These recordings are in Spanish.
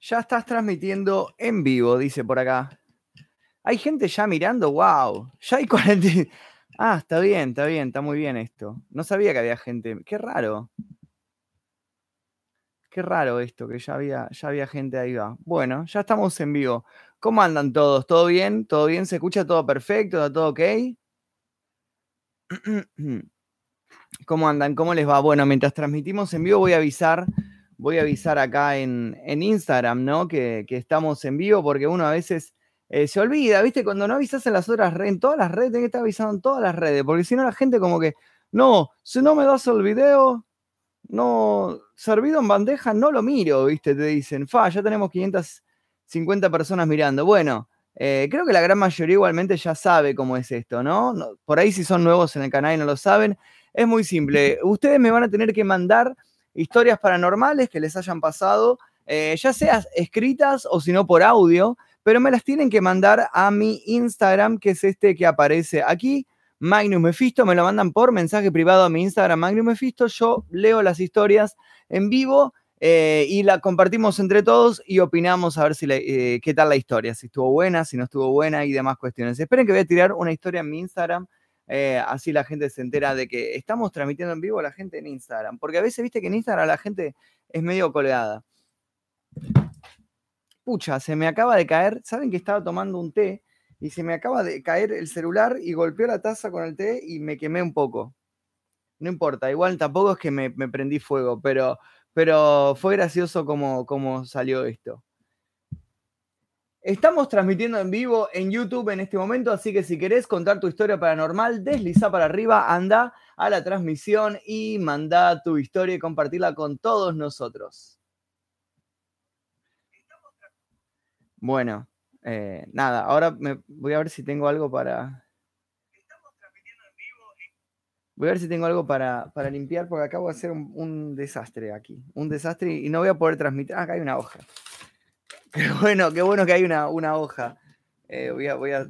Ya estás transmitiendo en vivo, dice por acá. Hay gente ya mirando, wow. Ya hay 40. Ah, está bien, está bien, está muy bien esto. No sabía que había gente. Qué raro. Qué raro esto, que ya había, ya había gente ahí va. Bueno, ya estamos en vivo. ¿Cómo andan todos? ¿Todo bien? ¿Todo bien? ¿Se escucha todo perfecto? ¿Está todo ok? ¿Cómo andan? ¿Cómo les va? Bueno, mientras transmitimos en vivo voy a avisar voy a avisar acá en, Instagram, ¿no? Que, estamos en vivo porque uno a veces eh, se olvida, ¿viste? Cuando no avisas en las otras redes, en todas las redes, tenés que estar avisando en todas las redes, porque si no la gente como que, no, si no me das el video, no, servido en bandeja, no lo miro, ¿viste? Te dicen, fa, ya tenemos 550 personas mirando. Bueno, eh, creo que la gran mayoría igualmente ya sabe cómo es esto, ¿no? Por ahí si son nuevos en el canal y no lo saben, es muy simple. Ustedes me van a tener que mandar historias paranormales que les hayan pasado, eh, ya sea escritas o si no por audio, pero me las tienen que mandar a mi Instagram, que es este que aparece aquí, Magnus Mephisto, me lo mandan por mensaje privado a mi Instagram, Magnus Mephisto, yo leo las historias en vivo eh, y la compartimos entre todos y opinamos a ver si eh, qué tal la historia, si estuvo buena, si no estuvo buena y demás cuestiones. Esperen que voy a tirar una historia en mi Instagram eh, así la gente se entera de que estamos transmitiendo en vivo a la gente en Instagram. Porque a veces viste que en Instagram la gente es medio colgada. Pucha, se me acaba de caer. Saben que estaba tomando un té y se me acaba de caer el celular y golpeó la taza con el té y me quemé un poco. No importa, igual tampoco es que me, prendí fuego, pero, pero fue gracioso como, como salió esto. Estamos transmitiendo en vivo en YouTube en este momento, así que si querés contar tu historia paranormal, desliza para arriba, anda a la transmisión y manda tu historia y compartirla con todos nosotros. Bueno, eh, nada, ahora me, voy a ver si tengo algo para... Voy a ver si tengo algo para, limpiar porque acabo de hacer un, un desastre aquí. Un desastre y no voy a poder transmitir. Ah, acá hay una hoja. Qué bueno, qué bueno que hay una, una hoja. Eh, voy, a, voy a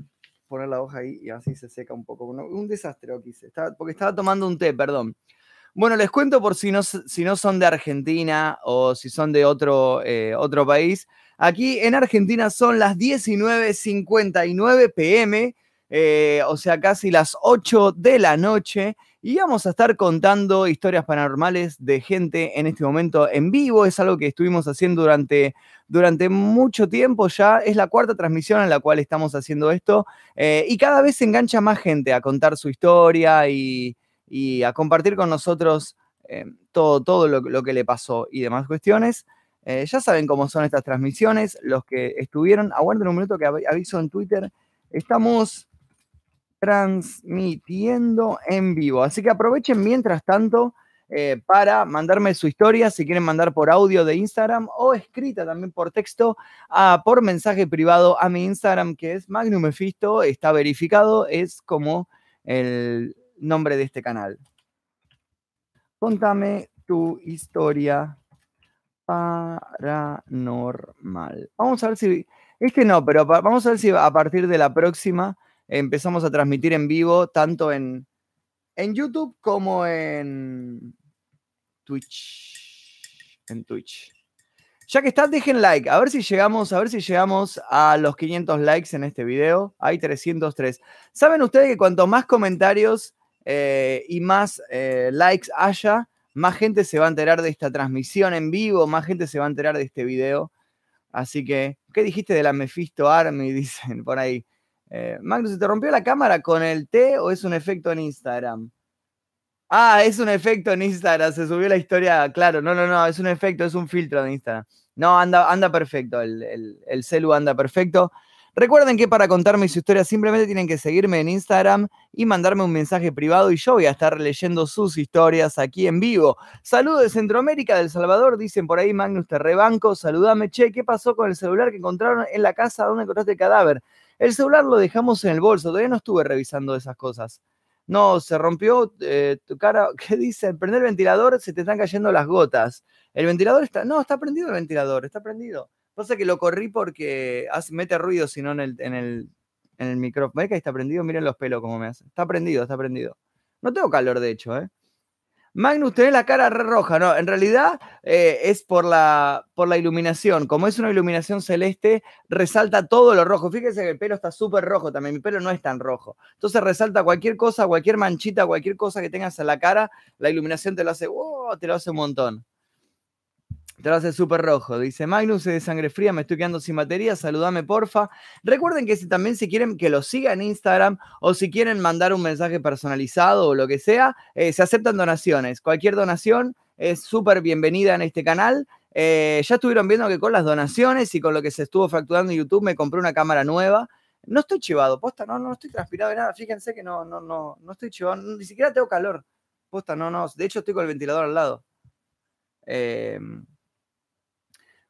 poner la hoja ahí y así se seca un poco. Un desastre lo quise, porque estaba tomando un té, perdón. Bueno, les cuento por si no, si no son de Argentina o si son de otro, eh, otro país. Aquí en Argentina son las 19.59 pm, eh, o sea, casi las 8 de la noche. Y vamos a estar contando historias paranormales de gente en este momento en vivo. Es algo que estuvimos haciendo durante durante mucho tiempo ya. Es la cuarta transmisión en la cual estamos haciendo esto eh, y cada vez se engancha más gente a contar su historia y, a compartir con nosotros eh, todo, todo lo, que le pasó y demás cuestiones. Eh, ya saben cómo son estas transmisiones. Los que estuvieron, aguanten un minuto que aviso en Twitter. Estamos transmitiendo en vivo. Así que aprovechen mientras tanto eh, para mandarme su historia, si quieren mandar por audio de Instagram o escrita también por texto, por mensaje privado a mi Instagram, que es Magnum Mephisto, está verificado, es como el nombre de este canal. Contame tu historia paranormal. Vamos a ver si, este no, pero vamos a ver si a partir de la próxima empezamos a transmitir en vivo, tanto en, en YouTube como en Twitch. En Twitch. Ya que está, dejen like. A ver si llegamos, a ver si llegamos a los 500 likes en este video. Hay 303. ¿Saben ustedes que cuanto más comentarios eh, y más eh, likes haya, más gente se va a enterar de esta transmisión en vivo, más gente se va a enterar de este video. Así que, ¿qué dijiste de la Mephisto Army? Dicen por ahí. Eh, Magnus, ¿se te rompió la cámara con el T o es un efecto en Instagram? Ah, es un efecto en Instagram, se subió la historia, claro, no, no, no, es un efecto, es un filtro de Instagram. No, anda, anda perfecto, el, el, celu anda perfecto. Recuerden que para contarme su historia simplemente tienen que seguirme en Instagram y mandarme un mensaje privado y yo voy a estar leyendo sus historias aquí en vivo. Saludos de Centroamérica, del Salvador, dicen por ahí Magnus Terrebanco, saludame, che, ¿qué pasó con el celular que encontraron en la casa donde encontraste el cadáver? El celular lo dejamos en el bolso, todavía no estuve revisando esas cosas. No, se rompió eh, tu cara. ¿Qué dice? Prender el ventilador se te están cayendo las gotas. El ventilador está. No, está prendido el ventilador, está prendido. Pasa que lo corrí porque hace, mete ruido, si no en el, en el, en el micrófono. ¿Ves que está prendido? Miren los pelos como me hace. Está prendido, está prendido. No tengo calor, de hecho, ¿eh? Magnus, tenés la cara roja. No, en realidad eh, es por la, por la iluminación. Como es una iluminación celeste, resalta todo lo rojo. Fíjese que el pelo está súper rojo también. Mi pelo no es tan rojo. Entonces resalta cualquier cosa, cualquier manchita, cualquier cosa que tengas en la cara. La iluminación te lo hace, oh, te lo hace un montón. Hace súper rojo. Dice Magnus de sangre fría, me estoy quedando sin batería, saludame porfa. Recuerden que si también si quieren que lo siga en Instagram o si quieren mandar un mensaje personalizado o lo que sea, eh, se aceptan donaciones. Cualquier donación es súper bienvenida en este canal. Eh, ya estuvieron viendo que con las donaciones y con lo que se estuvo facturando en YouTube me compré una cámara nueva. No estoy chivado, posta, no, no estoy transpirado de nada. Fíjense que no, no, no, no estoy chivado, ni siquiera tengo calor. Posta, no, no. De hecho, estoy con el ventilador al lado. Eh,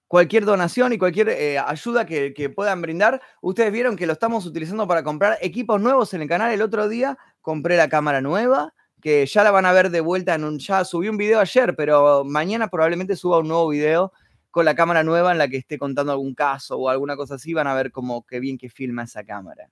cualquier donación y cualquier eh, ayuda que, puedan brindar. Ustedes vieron que lo estamos utilizando para comprar equipos nuevos en el canal. El otro día compré la cámara nueva, que ya la van a ver de vuelta en un... Ya subí un video ayer, pero mañana probablemente suba un nuevo video con la cámara nueva en la que esté contando algún caso o alguna cosa así. Van a ver como qué bien que filma esa cámara.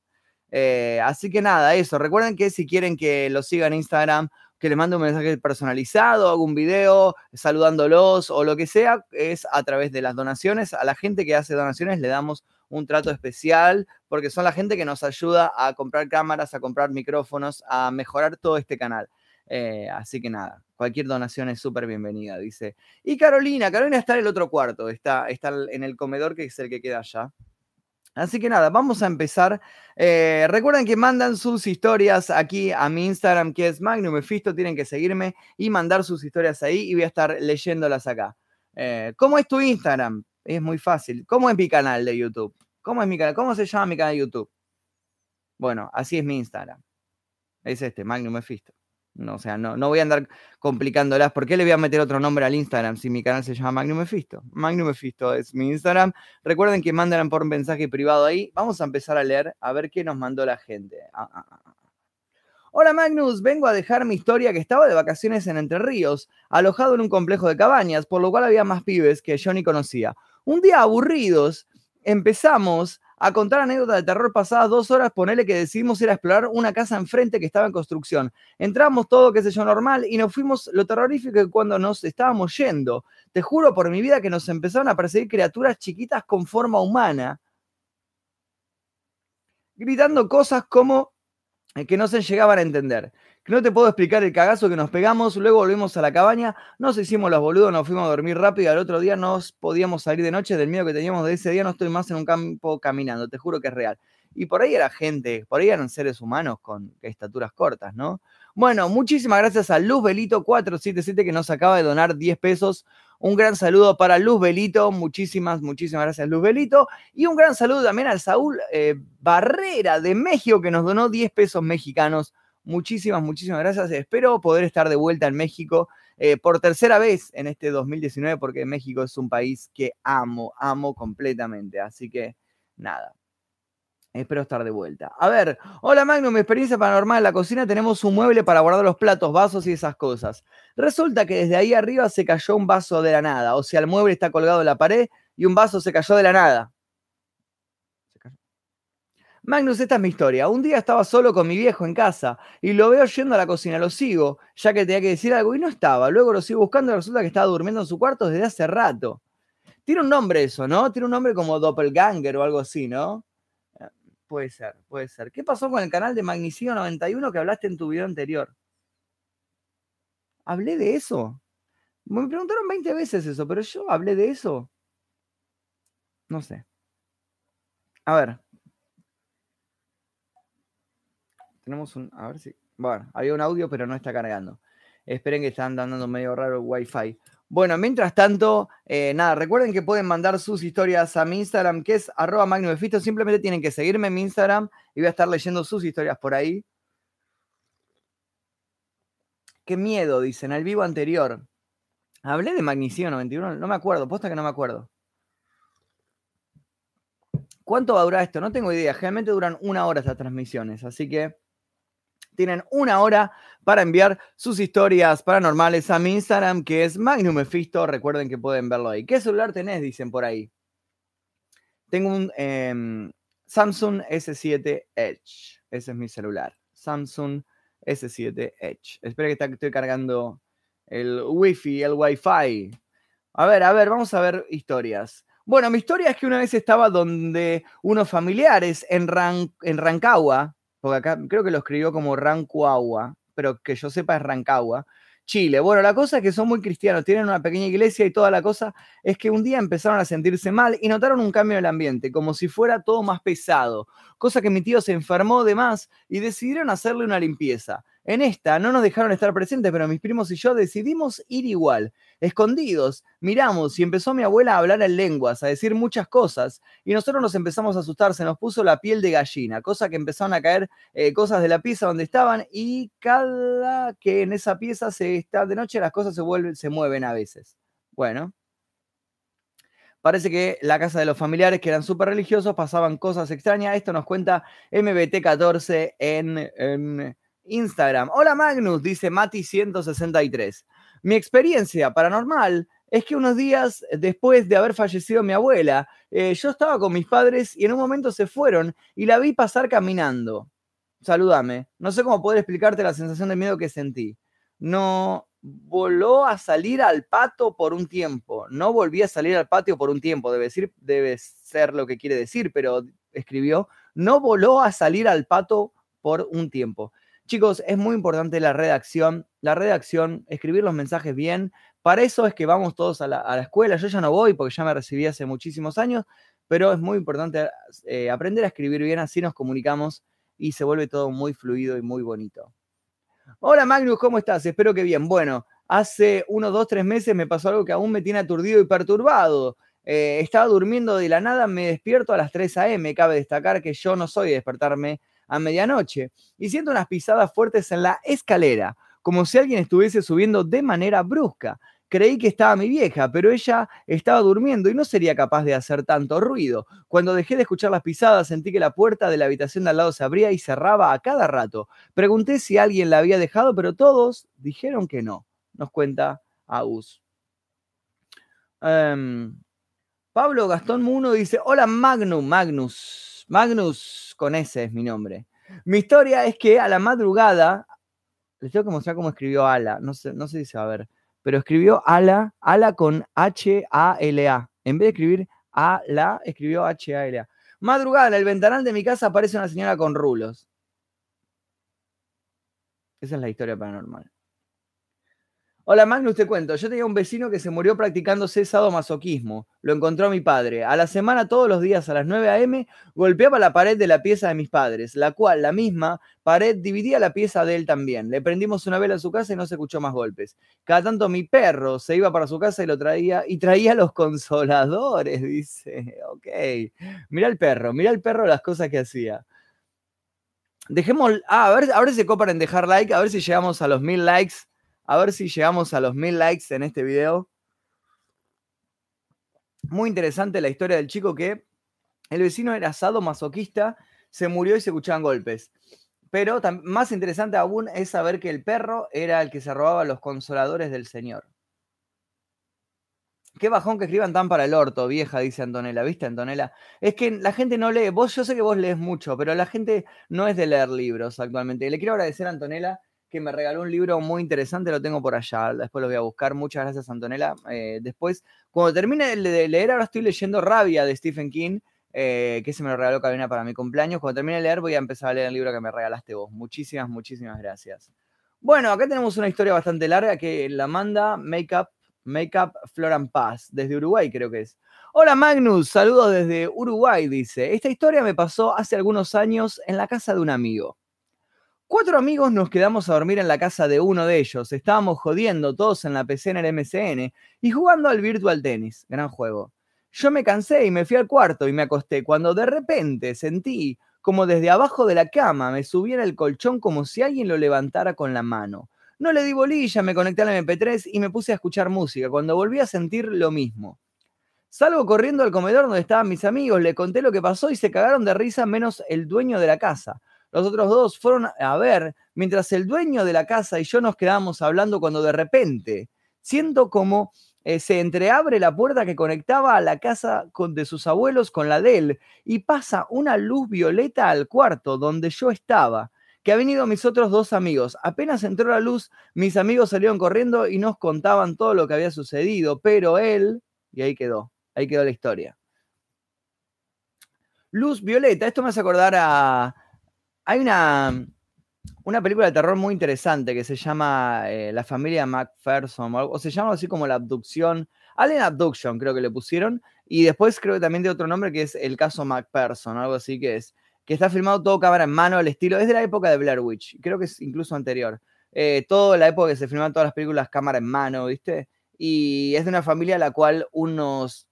Eh, así que nada, eso. Recuerden que si quieren que lo sigan en Instagram que le mande un mensaje personalizado, hago un video saludándolos o lo que sea, es a través de las donaciones. A la gente que hace donaciones le damos un trato especial porque son la gente que nos ayuda a comprar cámaras, a comprar micrófonos, a mejorar todo este canal. Eh, así que nada, cualquier donación es súper bienvenida, dice. Y Carolina, Carolina está en el otro cuarto, está, está en el comedor que es el que queda allá. Así que nada, vamos a empezar. Eh, recuerden que mandan sus historias aquí a mi Instagram, que es Magnum Mephisto. Tienen que seguirme y mandar sus historias ahí y voy a estar leyéndolas acá. Eh, ¿Cómo es tu Instagram? Es muy fácil. ¿Cómo es mi canal de YouTube? ¿Cómo es mi canal? ¿Cómo se llama mi canal de YouTube? Bueno, así es mi Instagram. Es este, Magnum Mephisto. No, o sea, no, no voy a andar complicándolas. ¿Por qué le voy a meter otro nombre al Instagram si mi canal se llama Magnum Mephisto? Magnum Mephisto es mi Instagram. Recuerden que mandan por un mensaje privado ahí. Vamos a empezar a leer a ver qué nos mandó la gente. Ah, ah, ah, Hola Magnus, vengo a dejar mi historia que estaba de vacaciones en Entre Ríos, alojado en un complejo de cabañas, por lo cual había más pibes que yo ni conocía. Un día aburridos, empezamos a contar anécdotas de terror pasadas dos horas, ponele que decidimos ir a explorar una casa enfrente que estaba en construcción. Entramos todo, qué sé yo, normal, y nos fuimos, lo terrorífico que cuando nos estábamos yendo, te juro por mi vida que nos empezaron a perseguir criaturas chiquitas con forma humana, gritando cosas como que no se llegaban a entender que no te puedo explicar el cagazo que nos pegamos, luego volvimos a la cabaña, nos hicimos los boludos, nos fuimos a dormir rápido al otro día nos podíamos salir de noche del miedo que teníamos de ese día, no estoy más en un campo caminando, te juro que es real. Y por ahí era gente, por ahí eran seres humanos con estaturas cortas, ¿no? Bueno, muchísimas gracias a Luz Belito 477 que nos acaba de donar 10 pesos. Un gran saludo para Luz Belito, muchísimas, muchísimas gracias Luz Belito. Y un gran saludo también al Saúl eh, Barrera de México que nos donó 10 pesos mexicanos Muchísimas, muchísimas gracias. Espero poder estar de vuelta en México eh, por tercera vez en este 2019 porque México es un país que amo, amo completamente. Así que nada. Espero estar de vuelta. A ver, hola Magnum, mi experiencia paranormal en la cocina tenemos un mueble para guardar los platos, vasos y esas cosas. Resulta que desde ahí arriba se cayó un vaso de la nada, o sea, el mueble está colgado en la pared y un vaso se cayó de la nada. Magnus, esta es mi historia. Un día estaba solo con mi viejo en casa y lo veo yendo a la cocina. Lo sigo, ya que tenía que decir algo y no estaba. Luego lo sigo buscando y resulta que estaba durmiendo en su cuarto desde hace rato. Tiene un nombre eso, ¿no? Tiene un nombre como Doppelganger o algo así, ¿no? Puede ser, puede ser. ¿Qué pasó con el canal de Magnicidio 91 que hablaste en tu video anterior? ¿Hablé de eso? Me preguntaron 20 veces eso, pero yo hablé de eso. No sé. A ver, Tenemos un. A ver si. Bueno, había un audio, pero no está cargando. Esperen que están dando medio raro el Wi-Fi. Bueno, mientras tanto, eh, nada, recuerden que pueden mandar sus historias a mi Instagram, que es arroba. Simplemente tienen que seguirme en mi Instagram y voy a estar leyendo sus historias por ahí. Qué miedo, dicen, al vivo anterior. Hablé de Magnicio 91, no me acuerdo, posta que no me acuerdo. ¿Cuánto va a durar esto? No tengo idea. Generalmente duran una hora estas transmisiones, así que tienen una hora para enviar sus historias paranormales a mi Instagram, que es Magnum Mephisto. Recuerden que pueden verlo ahí. ¿Qué celular tenés? Dicen por ahí. Tengo un em, Samsung S7 Edge. Ese es mi celular. Samsung S7 Edge. Espera que estoy cargando el wifi, el wifi. A ver, a ver, vamos a ver historias. Bueno, mi historia es que una vez estaba donde unos familiares en, en Rancagua, porque acá creo que lo escribió como Rancuagua, pero que yo sepa es Rancagua, Chile. Bueno, la cosa es que son muy cristianos, tienen una pequeña iglesia y toda la cosa es que un día empezaron a sentirse mal y notaron un cambio en el ambiente, como si fuera todo más pesado, cosa que mi tío se enfermó de más y decidieron hacerle una limpieza. En esta no nos dejaron estar presentes, pero mis primos y yo decidimos ir igual, escondidos. Miramos y empezó mi abuela a hablar en lenguas, a decir muchas cosas, y nosotros nos empezamos a asustar, se nos puso la piel de gallina, cosa que empezaron a caer eh, cosas de la pieza donde estaban, y cada que en esa pieza se está de noche, las cosas se, vuelven, se mueven a veces. Bueno, Parece que la casa de los familiares, que eran súper religiosos, pasaban cosas extrañas. Esto nos cuenta MBT14 en, Instagram. Hola Magnus, dice Mati163. Mi experiencia paranormal es que unos días después de haber fallecido mi abuela, eh, yo estaba con mis padres y en un momento se fueron y la vi pasar caminando. Salúdame. No sé cómo poder explicarte la sensación de miedo que sentí. No voló a salir al pato por un tiempo. No volví a salir al patio por un tiempo. Debe, decir, debe ser lo que quiere decir, pero escribió, no voló a salir al pato por un tiempo. Chicos, es muy importante la redacción. La redacción, escribir los mensajes bien. Para eso es que vamos todos a la, escuela. Yo ya no voy porque ya me recibí hace muchísimos años, pero es muy importante eh, aprender a escribir bien, así nos comunicamos y se vuelve todo muy fluido y muy bonito. Hola Magnus, ¿cómo estás? Espero que bien. Bueno, hace unos dos, tres meses me pasó algo que aún me tiene aturdido y perturbado. Eh, estaba durmiendo de la nada, me despierto a las 3 a.m. Cabe destacar que yo no soy de despertarme a medianoche y siento unas pisadas fuertes en la escalera, como si alguien estuviese subiendo de manera brusca. Creí que estaba mi vieja, pero ella estaba durmiendo y no sería capaz de hacer tanto ruido. Cuando dejé de escuchar las pisadas, sentí que la puerta de la habitación de al lado se abría y cerraba a cada rato. Pregunté si alguien la había dejado, pero todos dijeron que no. Nos cuenta Agus. Em, Pablo Gastón Muno dice: Hola Magnus, Magnus, Magnus, con ese es mi nombre. Mi historia es que a la madrugada, les tengo que mostrar cómo escribió Ala, no sé, no si se va a ver, pero escribió Ala, Ala con H-A-L-A. En vez de escribir Ala, escribió H-A-L-A. Madrugada, en el ventanal de mi casa aparece una señora con rulos. Esa es la historia paranormal. Hola Magnus, te cuento. Yo tenía un vecino que se murió practicando masoquismo. Lo encontró mi padre. A la semana, todos los días a las 9 a.m., golpeaba la pared de la pieza de mis padres, la cual, la misma pared, dividía la pieza de él también. Le prendimos una vela en su casa y no se escuchó más golpes. Cada tanto mi perro se iba para su casa y lo traía, y traía los consoladores, dice. Ok. Mira el perro, mira el perro las cosas que hacía. Dejemos. Ah, a ver, a ver si copan en dejar like, a ver si llegamos a los mil likes a ver si llegamos a los mil likes en este video. Muy interesante la historia del chico que el vecino era asado masoquista, se murió y se escuchaban golpes. Pero más interesante aún es saber que el perro era el que se robaba los consoladores del señor. Qué bajón que escriban tan para el orto, vieja, dice Antonella. ¿Viste, Antonella? Es que la gente no lee. Vos, yo sé que vos lees mucho, pero la gente no es de leer libros actualmente. Le quiero agradecer a Antonella que me regaló un libro muy interesante, lo tengo por allá, después lo voy a buscar. Muchas gracias, Antonella. Eh, después, cuando termine de leer, ahora estoy leyendo Rabia de Stephen King, eh, que se me lo regaló Cabina para mi cumpleaños. Cuando termine de leer, voy a empezar a leer el libro que me regalaste vos. Muchísimas, muchísimas gracias. Bueno, acá tenemos una historia bastante larga que la manda Makeup, Makeup Floran Paz, desde Uruguay creo que es. Hola Magnus, saludos desde Uruguay, dice. Esta historia me pasó hace algunos años en la casa de un amigo. Cuatro amigos nos quedamos a dormir en la casa de uno de ellos. Estábamos jodiendo todos en la PC en el MCN y jugando al Virtual Tennis. Gran juego. Yo me cansé y me fui al cuarto y me acosté cuando de repente sentí como desde abajo de la cama me subiera el colchón como si alguien lo levantara con la mano. No le di bolilla, me conecté al MP3 y me puse a escuchar música. Cuando volví a sentir lo mismo. Salgo corriendo al comedor donde estaban mis amigos, le conté lo que pasó y se cagaron de risa menos el dueño de la casa. Los otros dos fueron a ver mientras el dueño de la casa y yo nos quedábamos hablando cuando de repente siento como eh, se entreabre la puerta que conectaba a la casa de sus abuelos con la de él y pasa una luz violeta al cuarto donde yo estaba, que habían ido mis otros dos amigos. Apenas entró la luz, mis amigos salieron corriendo y nos contaban todo lo que había sucedido, pero él, y ahí quedó, ahí quedó la historia. Luz Violeta, esto me hace acordar a... Hay una, una película de terror muy interesante que se llama eh, La familia MacPherson, o, se llama así como La abducción, Alien Abduction creo que le pusieron, y después creo que también de otro nombre que es El caso MacPherson, algo así que es, que está filmado todo cámara en mano, el estilo, es de la época de Blair Witch, creo que es incluso anterior. Eh, toda la época que se filmaban todas las películas cámara en mano, ¿viste? Y es de una familia a la cual unos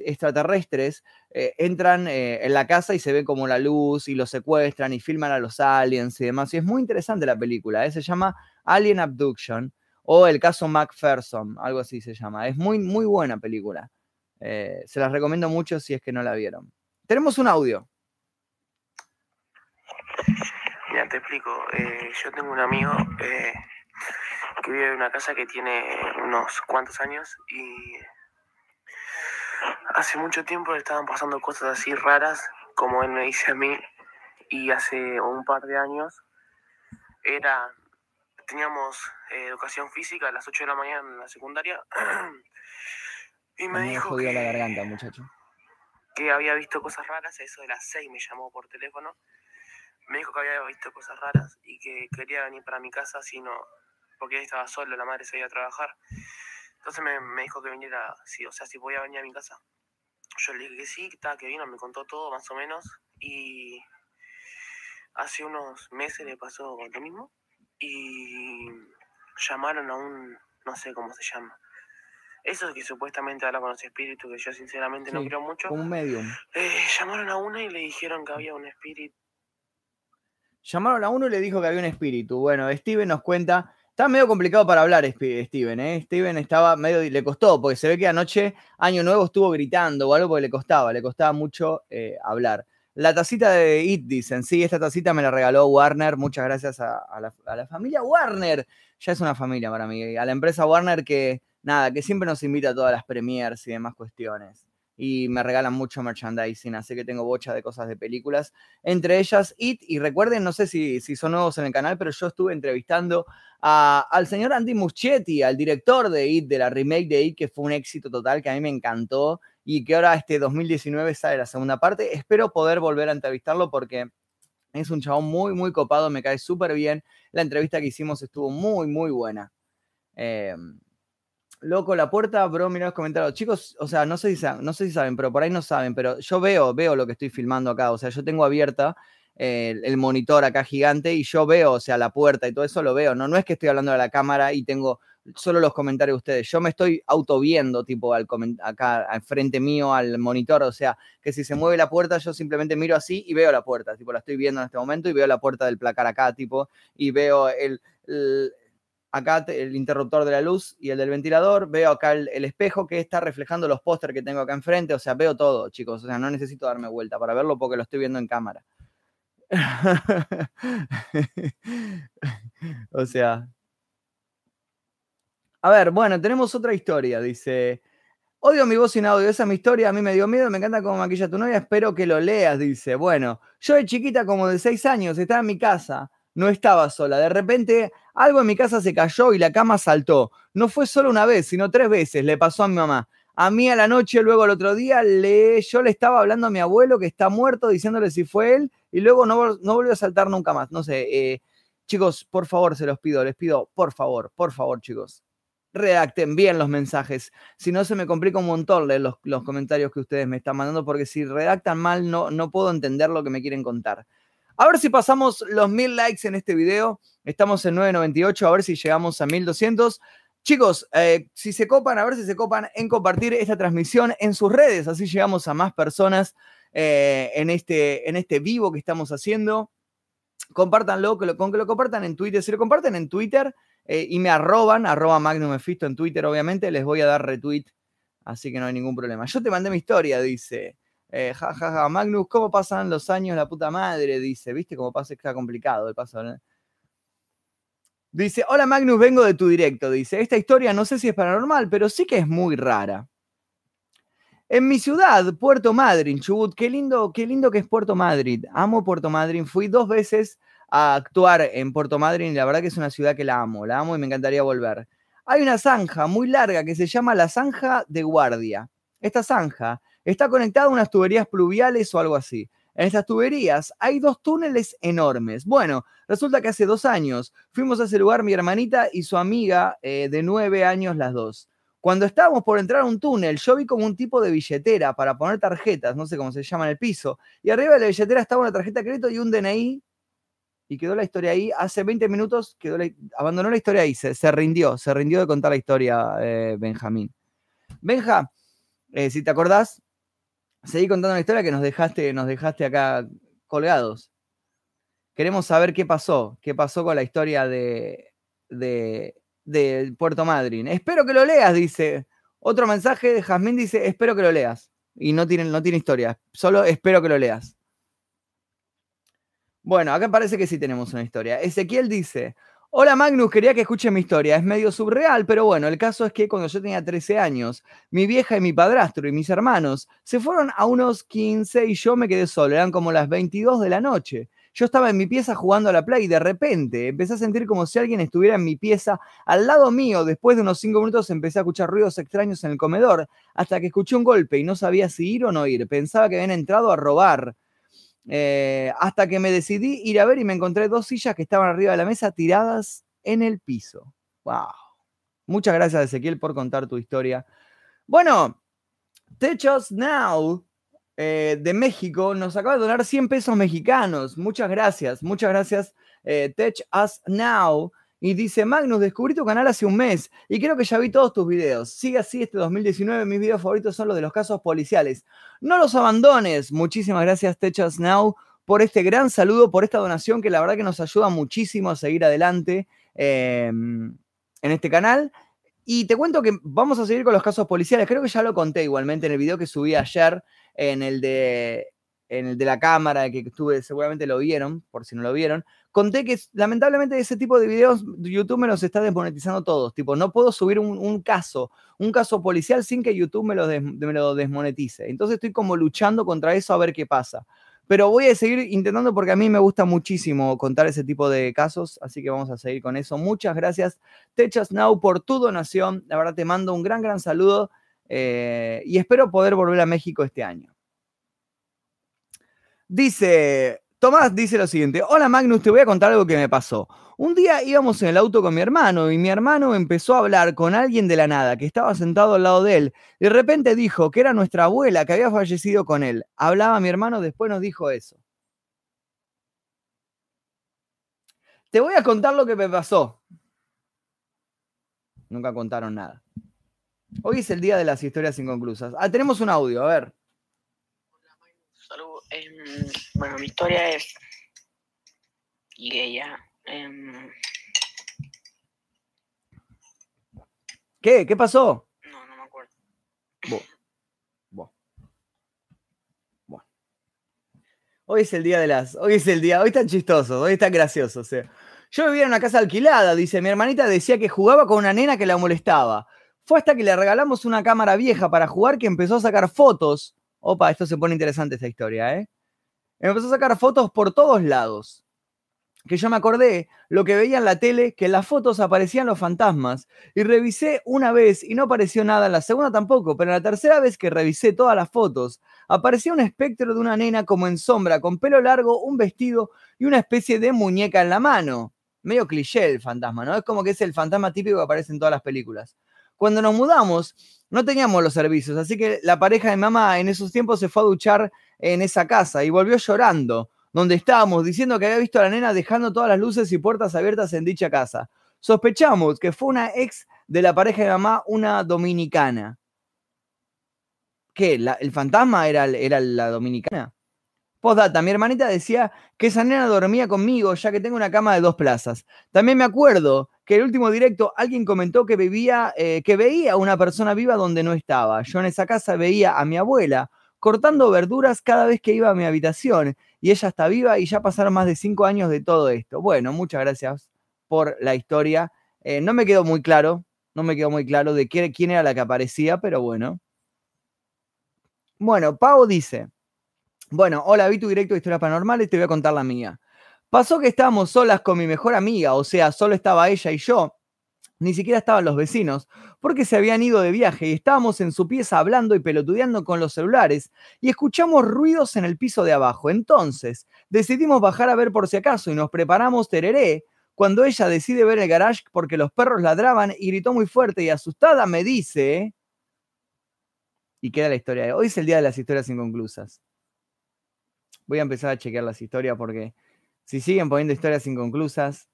extraterrestres eh, entran eh, en la casa y se ve como la luz y los secuestran y filman a los aliens y demás. Y es muy interesante la película, ¿eh? se llama Alien Abduction o el caso Macpherson, algo así se llama. Es muy, muy buena película. se las recomiendo mucho si es que no la vieron. Tenemos un audio. Mira, te explico. yo tengo un amigo que vive en una casa que tiene unos cuantos años y hace mucho tiempo le estaban pasando cosas así raras, como él me dice a mí, y hace un par de años era, teníamos eh, educación física a las 8 de la mañana en la secundaria, y me, dijo que, la garganta, muchacho. que había visto cosas raras, eso de las 6 me llamó por teléfono, me dijo que había visto cosas raras y que quería venir para mi casa, sino porque él estaba solo, la madre se iba a trabajar. Entonces me, dijo que viniera, sí, o sea, si podía venir a mi casa. Yo le dije que sí, que, que vino, me contó todo más o menos. Y hace unos meses le pasó lo mismo. Y llamaron a un, no sé cómo se llama. Eso es que supuestamente habla con los espíritus, que yo sinceramente no creo mucho. Un medium. Eh, llamaron a una y le dijeron que había un espíritu. Llamaron a uno y le dijo que había un espíritu. Bueno, Steven nos cuenta Está medio complicado para hablar Steven, ¿eh? Steven estaba medio, le costó, porque se ve que anoche, Año Nuevo, estuvo gritando o algo porque le costaba, le costaba mucho eh, hablar. La tacita de It, dicen, sí, esta tacita me la regaló Warner, muchas gracias a, la, a, la, familia Warner, ya es una familia para mí, a la empresa Warner que, nada, que siempre nos invita a todas las premiers y demás cuestiones y me regalan mucho merchandising, así que tengo bocha de cosas de películas, entre ellas It, y recuerden, no sé si, si son nuevos en el canal, pero yo estuve entrevistando al señor Andy Muschietti, al director de It, de la remake de It, que fue un éxito total, que a mí me encantó, y que ahora este 2019 sale la segunda parte. Espero poder volver a entrevistarlo porque es un chabón muy, muy copado, me cae súper bien. La entrevista que hicimos estuvo muy, muy buena. Eh, Loco, la puerta, bro, mira los comentarios. Chicos, o sea, no sé, si saben, no sé si saben, pero por ahí no saben, pero yo veo, veo lo que estoy filmando acá. O sea, yo tengo abierta eh, el, monitor acá gigante y yo veo, o sea, la puerta y todo eso lo veo. No, no es que estoy hablando de la cámara y tengo solo los comentarios de ustedes. Yo me estoy auto viendo, tipo, al acá al frente mío, al monitor. O sea, que si se mueve la puerta, yo simplemente miro así y veo la puerta. Tipo, la estoy viendo en este momento y veo la puerta del placar acá, tipo, y veo el acá el interruptor de la luz y el del ventilador, veo acá el, espejo que está reflejando los pósteres que tengo acá enfrente, o sea, veo todo, chicos, o sea, no necesito darme vuelta para verlo porque lo estoy viendo en cámara. o sea. A ver, bueno, tenemos otra historia, dice. Odio mi voz sin audio, esa es mi historia, a mí me dio miedo, me encanta cómo maquilla tu novia, espero que lo leas, dice. Bueno, yo de chiquita como de seis años, estaba en mi casa, no estaba sola. De repente algo en mi casa se cayó y la cama saltó. No fue solo una vez, sino tres veces. Le pasó a mi mamá. A mí a la noche, luego el otro día, le, yo le estaba hablando a mi abuelo que está muerto, diciéndole si fue él, y luego no, volvió a saltar nunca más. No sé, eh, chicos, por favor, se los pido, les pido, por favor, por favor, chicos, redacten bien los mensajes. Si no, se me complica un montón los, los, comentarios que ustedes me están mandando, porque si redactan mal, no, no puedo entender lo que me quieren contar. A ver si pasamos los mil likes en este video. Estamos en 998, a ver si llegamos a 1200. Chicos, eh, si se copan, a ver si se copan en compartir esta transmisión en sus redes, así llegamos a más personas eh, en, este, en este vivo que estamos haciendo. Compártanlo, con que lo compartan en Twitter. Si lo comparten en Twitter eh, y me arroban, arroba Magnum en Twitter, obviamente, les voy a dar retweet, así que no hay ningún problema. Yo te mandé mi historia, dice. Eh, ja, ja, ja, Magnus, ¿cómo pasan los años la puta madre? Dice, ¿viste cómo pasa? Está complicado el paso. Dice, hola Magnus, vengo de tu directo. Dice, esta historia no sé si es paranormal, pero sí que es muy rara. En mi ciudad, Puerto Madryn, Chubut, qué lindo, qué lindo que es Puerto Madryn. Amo Puerto Madryn. Fui dos veces a actuar en Puerto Madryn y la verdad que es una ciudad que la amo, la amo y me encantaría volver. Hay una zanja muy larga que se llama la zanja de guardia. Esta zanja está conectada a unas tuberías pluviales o algo así. En estas tuberías hay dos túneles enormes. Bueno, resulta que hace dos años fuimos a ese lugar mi hermanita y su amiga eh, de nueve años las dos. Cuando estábamos por entrar a un túnel, yo vi como un tipo de billetera para poner tarjetas, no sé cómo se llama en el piso, y arriba de la billetera estaba una tarjeta de crédito y un DNI, y quedó la historia ahí. Hace 20 minutos quedó abandonó la historia ahí, se, rindió, se rindió de contar la historia eh, Benjamín. Benja, eh, si te acordás, seguí contando la historia que nos dejaste, nos dejaste acá colgados. Queremos saber qué pasó, qué pasó con la historia de, de, de Puerto Madryn. Espero que lo leas, dice. Otro mensaje de Jazmín dice, espero que lo leas. Y no tiene, no tiene historia, solo espero que lo leas. Bueno, acá parece que sí tenemos una historia. Ezequiel dice, hola Magnus, quería que escuche mi historia. Es medio surreal, pero bueno, el caso es que cuando yo tenía 13 años, mi vieja y mi padrastro y mis hermanos se fueron a unos 15 y yo me quedé solo. Eran como las 22 de la noche. Yo estaba en mi pieza jugando a la play y de repente empecé a sentir como si alguien estuviera en mi pieza al lado mío. Después de unos cinco minutos empecé a escuchar ruidos extraños en el comedor hasta que escuché un golpe y no sabía si ir o no ir. Pensaba que habían entrado a robar. Eh, hasta que me decidí ir a ver y me encontré dos sillas que estaban arriba de la mesa tiradas en el piso. ¡Wow! Muchas gracias, Ezequiel, por contar tu historia. Bueno, Techos Now eh, de México nos acaba de donar 100 pesos mexicanos. Muchas gracias, muchas gracias. Eh, Tech Us Now. Y dice, Magnus, descubrí tu canal hace un mes y creo que ya vi todos tus videos. Sigue así este 2019, mis videos favoritos son los de los casos policiales. No los abandones. Muchísimas gracias, Tech Us Now, por este gran saludo, por esta donación que la verdad que nos ayuda muchísimo a seguir adelante em, en este canal. Y te cuento que vamos a seguir con los casos policiales. Creo que ya lo conté igualmente en el video que subí ayer en el de, en el de la cámara que estuve, seguramente lo vieron, por si no lo vieron, conté que lamentablemente ese tipo de videos YouTube me los está desmonetizando todos. Tipo, no puedo subir un, caso, un caso policial sin que YouTube me lo, me lo desmonetice. Entonces estoy como luchando contra eso a ver qué pasa. Pero voy a seguir intentando porque a mí me gusta muchísimo contar ese tipo de casos, así que vamos a seguir con eso. Muchas gracias, Techas Now, por tu donación. La verdad te mando un gran, gran saludo eh, y espero poder volver a México este año. Dice, Tomás dice lo siguiente, hola Magnus, te voy a contar algo que me pasó. Un día íbamos en el auto con mi hermano y mi hermano empezó a hablar con alguien de la nada que estaba sentado al lado de él. De repente dijo que era nuestra abuela que había fallecido con él. Hablaba mi hermano, después nos dijo eso. Te voy a contar lo que me pasó. Nunca contaron nada. Hoy es el día de las historias inconclusas. Ah, tenemos un audio, a ver. Em, bueno, mi historia es. Y ella. Em, ¿Qué? ¿Qué pasó? No, no me acuerdo. Hoy es el día de las. Hoy es el día. Hoy están chistosos, hoy están graciosos. Eh. Yo vivía en una casa alquilada, dice. Mi hermanita decía que jugaba con una nena que la molestaba. Fue hasta que le regalamos una cámara vieja para jugar que empezó a sacar fotos. Opa, esto se pone interesante esta historia, ¿eh? Empezó a sacar fotos por todos lados. Que yo me acordé lo que veía en la tele, que en las fotos aparecían los fantasmas. Y revisé una vez y no apareció nada, en la segunda tampoco, pero en la tercera vez que revisé todas las fotos, aparecía un espectro de una nena como en sombra, con pelo largo, un vestido y una especie de muñeca en la mano. Medio cliché el fantasma, ¿no? Es como que es el fantasma típico que aparece en todas las películas. Cuando nos mudamos, no teníamos los servicios, así que la pareja de mamá en esos tiempos se fue a duchar en esa casa y volvió llorando, donde estábamos, diciendo que había visto a la nena dejando todas las luces y puertas abiertas en dicha casa. Sospechamos que fue una ex de la pareja de mamá, una dominicana. ¿Qué? ¿El fantasma era, era la dominicana? Postdata, mi hermanita decía que esa nena dormía conmigo ya que tengo una cama de dos plazas. También me acuerdo que el último directo alguien comentó que, bebía, eh, que veía a una persona viva donde no estaba. Yo en esa casa veía a mi abuela cortando verduras cada vez que iba a mi habitación y ella está viva y ya pasaron más de cinco años de todo esto. Bueno, muchas gracias por la historia. Eh, no me quedó muy claro, no me quedó muy claro de quién, quién era la que aparecía, pero bueno. Bueno, Pau dice, bueno, hola, vi tu directo de historias paranormales, te voy a contar la mía. Pasó que estábamos solas con mi mejor amiga, o sea, solo estaba ella y yo. Ni siquiera estaban los vecinos, porque se habían ido de viaje y estábamos en su pieza hablando y pelotudeando con los celulares y escuchamos ruidos en el piso de abajo. Entonces, decidimos bajar a ver por si acaso y nos preparamos tereré cuando ella decide ver el garage porque los perros ladraban y gritó muy fuerte y asustada me dice... Y queda la historia. Hoy es el día de las historias inconclusas. Voy a empezar a chequear las historias porque si siguen poniendo historias inconclusas,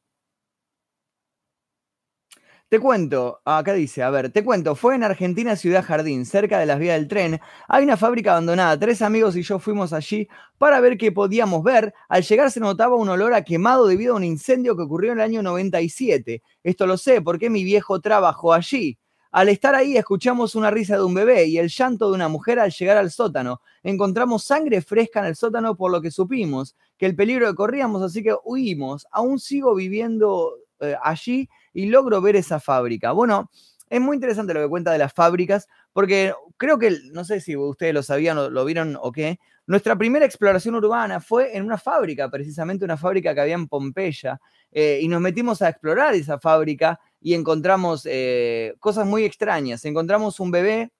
te cuento, acá dice, a ver, te cuento, fue en Argentina Ciudad Jardín, cerca de las vías del tren. Hay una fábrica abandonada. Tres amigos y yo fuimos allí para ver qué podíamos ver. Al llegar se notaba un olor a quemado debido a un incendio que ocurrió en el año 97. Esto lo sé porque mi viejo trabajó allí. Al estar ahí escuchamos una risa de un bebé y el llanto de una mujer al llegar al sótano. Encontramos sangre fresca en el sótano por lo que supimos que el peligro que corríamos, así que huimos. Aún sigo viviendo eh, allí y logro ver esa fábrica. Bueno, es muy interesante lo que cuenta de las fábricas, porque creo que, no sé si ustedes lo sabían o lo vieron o qué, nuestra primera exploración urbana fue en una fábrica, precisamente una fábrica que había en Pompeya, eh, y nos metimos a explorar esa fábrica y encontramos eh, cosas muy extrañas. Encontramos un bebé,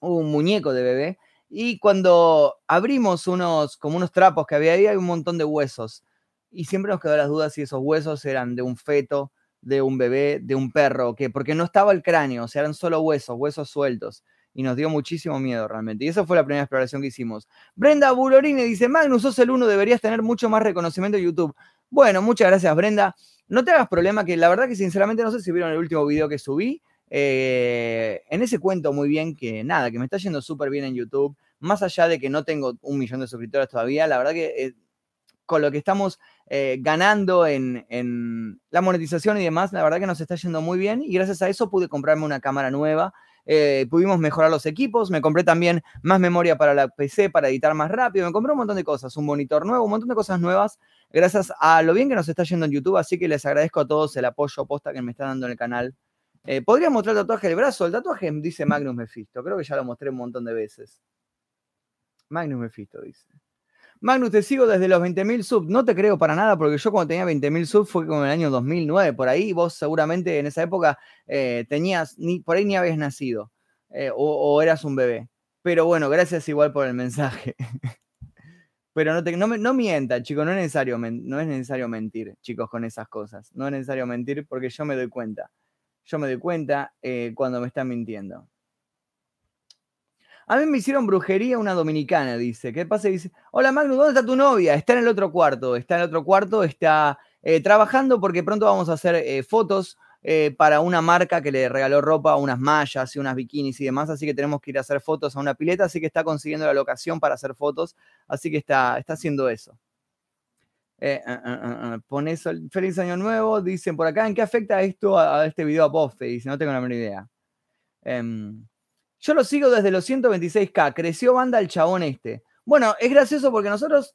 un muñeco de bebé, y cuando abrimos unos, como unos trapos que había ahí, hay un montón de huesos. Y siempre nos quedó las dudas si esos huesos eran de un feto de un bebé, de un perro, que porque no estaba el cráneo, o sea, eran solo huesos, huesos sueltos. Y nos dio muchísimo miedo realmente. Y esa fue la primera exploración que hicimos. Brenda Bulorini dice, Magnus, sos el uno, deberías tener mucho más reconocimiento en YouTube. Bueno, muchas gracias, Brenda. No te hagas problema, que la verdad que sinceramente no sé si vieron el último video que subí. Eh, en ese cuento muy bien que nada, que me está yendo súper bien en YouTube. Más allá de que no tengo un millón de suscriptores todavía, la verdad que eh, con lo que estamos eh, ganando en, la monetización y demás, la verdad que nos está yendo muy bien y gracias a eso pude comprarme una cámara nueva. Eh, pudimos mejorar los equipos, me compré también más memoria para la PC para editar más rápido, me compré un montón de cosas, un monitor nuevo, un montón de cosas nuevas, gracias a lo bien que nos está yendo en YouTube, así que les agradezco a todos el apoyo posta que me están dando en el canal. Eh, ¿Podría mostrar el tatuaje del brazo? El tatuaje dice Magnus Mephisto, creo que ya lo mostré un montón de veces. Magnus Mephisto dice. Magnus, te sigo desde los 20.000 subs. No te creo para nada, porque yo cuando tenía 20.000 subs fue como en el año 2009, por ahí. Vos seguramente en esa época eh, tenías, ni, por ahí ni habías nacido, eh, o, eras un bebé. Pero bueno, gracias igual por el mensaje. Pero no, te, no, no chicos, no es, necesario, no es necesario mentir, chicos, con esas cosas. No es necesario mentir porque yo me doy cuenta. Yo me doy cuenta eh, cuando me están mintiendo. A mí me hicieron brujería una dominicana, dice. ¿Qué pasa? Dice, hola Magnus, ¿dónde está tu novia? Está en el otro cuarto, está en el otro cuarto, está eh, trabajando porque pronto vamos a hacer eh, fotos eh, para una marca que le regaló ropa, unas mallas y unas bikinis y demás, así que tenemos que ir a hacer fotos a una pileta, así que está consiguiendo la locación para hacer fotos, así que está, está haciendo eso. pone eso, feliz año nuevo, dicen por acá, ¿en qué afecta esto a, este video a Poste? Dice, no tengo la menor idea. Em, yo lo sigo desde los 126k. Creció banda el chabón este. Bueno, es gracioso porque nosotros.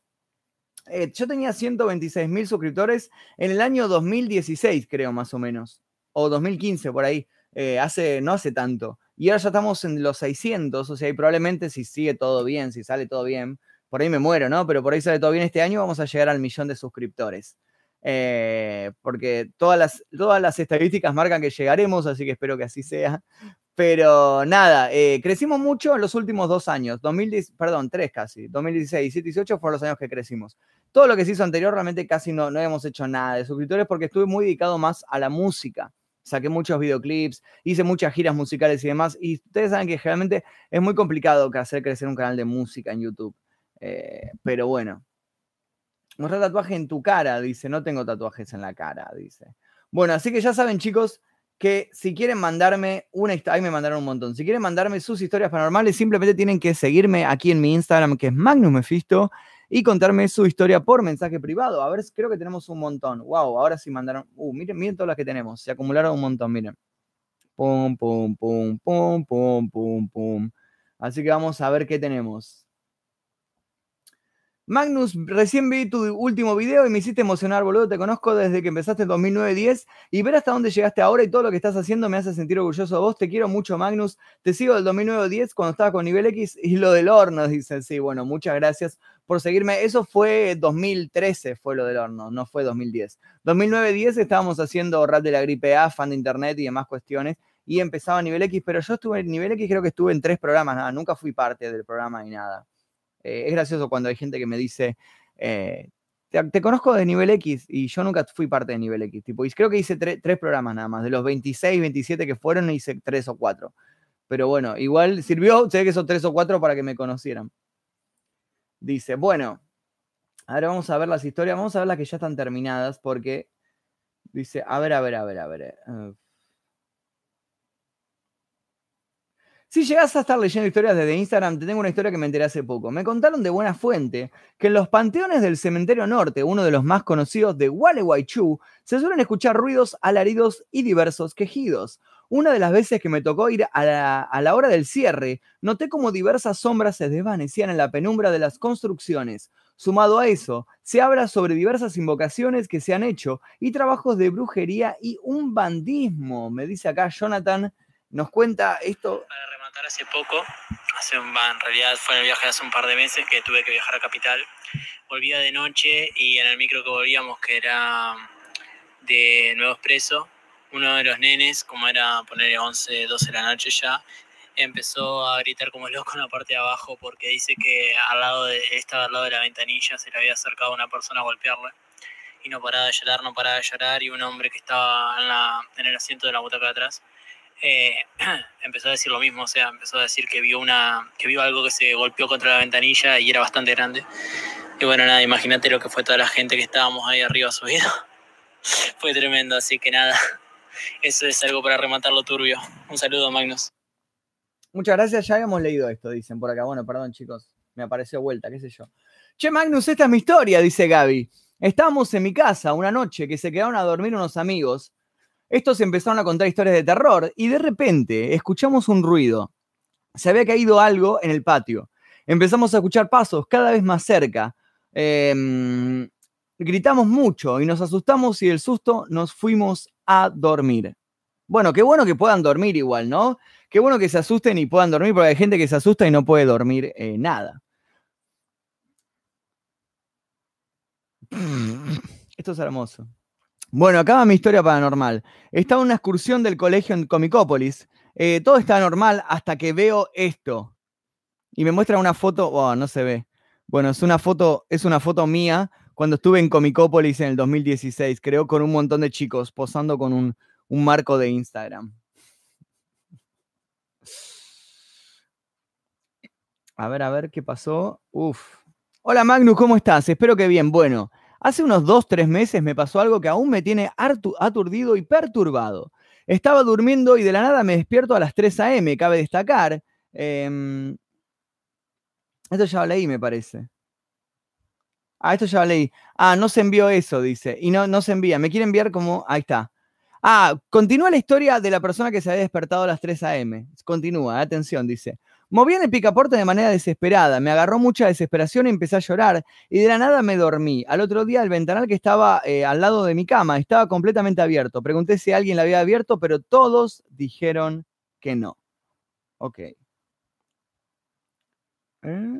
Eh, yo tenía 126 mil suscriptores en el año 2016, creo, más o menos. O 2015, por ahí. Eh, hace, no hace tanto. Y ahora ya estamos en los 600. O sea, y probablemente si sigue todo bien, si sale todo bien, por ahí me muero, ¿no? Pero por ahí sale todo bien este año, vamos a llegar al millón de suscriptores. Eh, porque todas las, todas las estadísticas marcan que llegaremos, así que espero que así sea. Pero nada, eh, crecimos mucho en los últimos dos años, 2010, perdón, tres casi, 2016, 17, 18 fueron los años que crecimos. Todo lo que se hizo anterior realmente casi no, no habíamos hecho nada de suscriptores porque estuve muy dedicado más a la música. Saqué muchos videoclips, hice muchas giras musicales y demás. Y ustedes saben que generalmente es muy complicado hacer crecer un canal de música en YouTube. Eh, pero bueno. Mostrar tatuaje en tu cara, dice. No tengo tatuajes en la cara, dice. Bueno, así que ya saben, chicos, que si quieren mandarme una ahí me mandaron un montón. Si quieren mandarme sus historias paranormales, simplemente tienen que seguirme aquí en mi Instagram, que es Magnus Mephisto, y contarme su historia por mensaje privado. A ver, creo que tenemos un montón. Wow, ahora sí mandaron. Uh, miren, miren todas las que tenemos. Se acumularon un montón, miren. Pum, pum, pum, pum, pum, pum, pum. Así que vamos a ver qué tenemos. Magnus, recién vi tu último video y me hiciste emocionar, boludo. Te conozco desde que empezaste en 2009-10 y ver hasta dónde llegaste ahora y todo lo que estás haciendo me hace sentir orgulloso de vos. Te quiero mucho, Magnus. Te sigo del 2009-10 cuando estaba con nivel X y lo del horno, dice. Sí, bueno, muchas gracias por seguirme. Eso fue 2013, fue lo del horno, no fue 2010. 2009-10 estábamos haciendo rap de la gripe A, fan de internet y demás cuestiones. Y empezaba a nivel X, pero yo estuve en nivel X, creo que estuve en tres programas, nada, nunca fui parte del programa ni nada. Eh, es gracioso cuando hay gente que me dice, eh, te, conozco de nivel X y yo nunca fui parte de nivel X. Tipo, y creo que hice tres programas nada más. De los 26, 27 que fueron, hice tres o cuatro. Pero bueno, igual sirvió, sé que son tres o cuatro para que me conocieran. Dice, bueno, ahora vamos a ver las historias, vamos a ver las que ya están terminadas porque dice, a ver, a ver, a ver, a ver. Eh, Si llegas a estar leyendo historias desde Instagram, te tengo una historia que me enteré hace poco. Me contaron de buena fuente que en los panteones del Cementerio Norte, uno de los más conocidos de Gualeguaychú, se suelen escuchar ruidos, alaridos y diversos quejidos. Una de las veces que me tocó ir a la, a la hora del cierre, noté como diversas sombras se desvanecían en la penumbra de las construcciones. Sumado a eso, se habla sobre diversas invocaciones que se han hecho y trabajos de brujería y un bandismo. Me dice acá Jonathan, nos cuenta esto hace poco, hace un, en realidad fue en el viaje hace un par de meses que tuve que viajar a Capital. Volvía de noche y en el micro que volvíamos, que era de Nuevo Expreso, uno de los nenes, como era poner 11, 12 de la noche ya, empezó a gritar como loco en la parte de abajo porque dice que al lado de, estaba al lado de la ventanilla, se le había acercado una persona a golpearle y no paraba de llorar, no paraba de llorar y un hombre que estaba en, el asiento de la butaca de atrás eh, empezó a decir lo mismo, o sea, empezó a decir que vio una, que vio algo que se golpeó contra la ventanilla y era bastante grande. Y bueno, nada, imagínate lo que fue toda la gente que estábamos ahí arriba subido. fue tremendo, así que nada, eso es algo para rematar lo turbio. Un saludo, Magnus. Muchas gracias, ya habíamos leído esto, dicen por acá. Bueno, perdón, chicos, me apareció vuelta, qué sé yo. Che, Magnus, esta es mi historia, dice Gaby. Estábamos en mi casa una noche que se quedaron a dormir unos amigos estos empezaron a contar historias de terror y de repente escuchamos un ruido. Se había caído algo en el patio. Empezamos a escuchar pasos cada vez más cerca. Em, gritamos mucho y nos asustamos y del susto nos fuimos a dormir. Bueno, qué bueno que puedan dormir igual, ¿no? Qué bueno que se asusten y puedan dormir porque hay gente que se asusta y no puede dormir eh, nada. Esto es hermoso. Bueno, acaba mi historia paranormal. Estaba una excursión del colegio en Comicópolis. Eh, todo estaba normal hasta que veo esto. Y me muestra una foto, oh, no se ve. Bueno, es una foto, es una foto mía cuando estuve en Comicópolis en el 2016, creo, con un montón de chicos posando con un, un marco de Instagram. A ver, a ver qué pasó. Uf. Hola Magnus, ¿cómo estás? Espero que bien. Bueno, Hace unos dos, tres meses me pasó algo que aún me tiene aturdido y perturbado. Estaba durmiendo y de la nada me despierto a las 3 a.m., cabe destacar. Em, esto ya lo leí, me parece. Ah, esto ya leí. Ah, no se envió eso, dice. Y no, no se envía. Me quiere enviar como. Ahí está. Ah, continúa la historia de la persona que se había despertado a las 3 a.m. Continúa, atención, dice. Moví en el picaporte de manera desesperada, me agarró mucha desesperación y empecé a llorar y de la nada me dormí. Al otro día el ventanal que estaba eh, al lado de mi cama estaba completamente abierto. Pregunté si alguien lo había abierto, pero todos dijeron que no. Ok. Eh,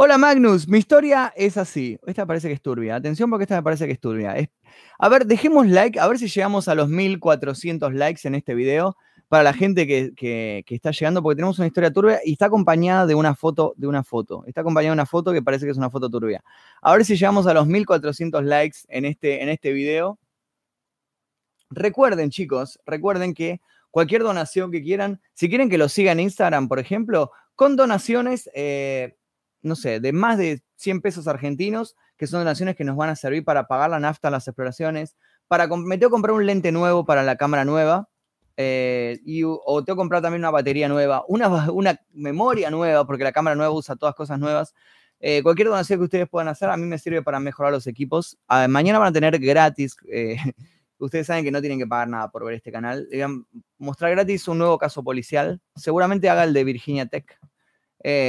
Hola Magnus, mi historia es así. Esta parece que es turbia. Atención porque esta me parece que es turbia. A ver, dejemos like, a ver si llegamos a los 1400 likes en este video para la gente que, está llegando, porque tenemos una historia turbia y está acompañada de una foto, de una foto. Está acompañada de una foto que parece que es una foto turbia. A ver si llegamos a los 1400 likes en este, en este video. Recuerden, chicos, recuerden que cualquier donación que quieran, si quieren que lo sigan en Instagram, por ejemplo, con donaciones, eh, no sé, de más de 100 pesos argentinos, que son donaciones que nos van a servir para pagar la nafta, las exploraciones, para, me tengo que comprar un lente nuevo para la cámara nueva, eh, y, o tengo que comprar también una batería nueva, una, una memoria nueva, porque la cámara nueva usa todas cosas nuevas. Eh, cualquier donación que ustedes puedan hacer a mí me sirve para mejorar los equipos. Ah, mañana van a tener gratis, eh, ustedes saben que no tienen que pagar nada por ver este canal. mostrar gratis un nuevo caso policial. Seguramente haga el de Virginia Tech.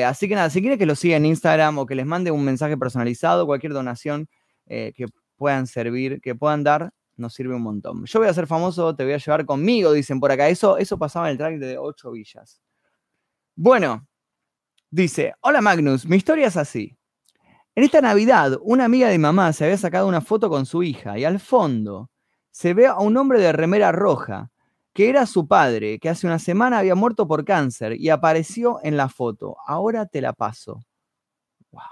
Así que nada, si quieren que lo siga en Instagram o que les mande un mensaje personalizado, cualquier donación que puedan servir, que puedan dar, nos sirve un montón. Yo voy a ser famoso, te voy a llevar conmigo, dicen por acá. Eso, eso pasaba en el track de 8 villas. Bueno, dice, hola Magnus, mi historia es así. En esta Navidad, una amiga de mamá se había sacado una foto con su hija y al fondo se ve a un hombre de remera roja, que era su padre, que hace una semana había muerto por cáncer y apareció en la foto. Ahora te la paso. Wow.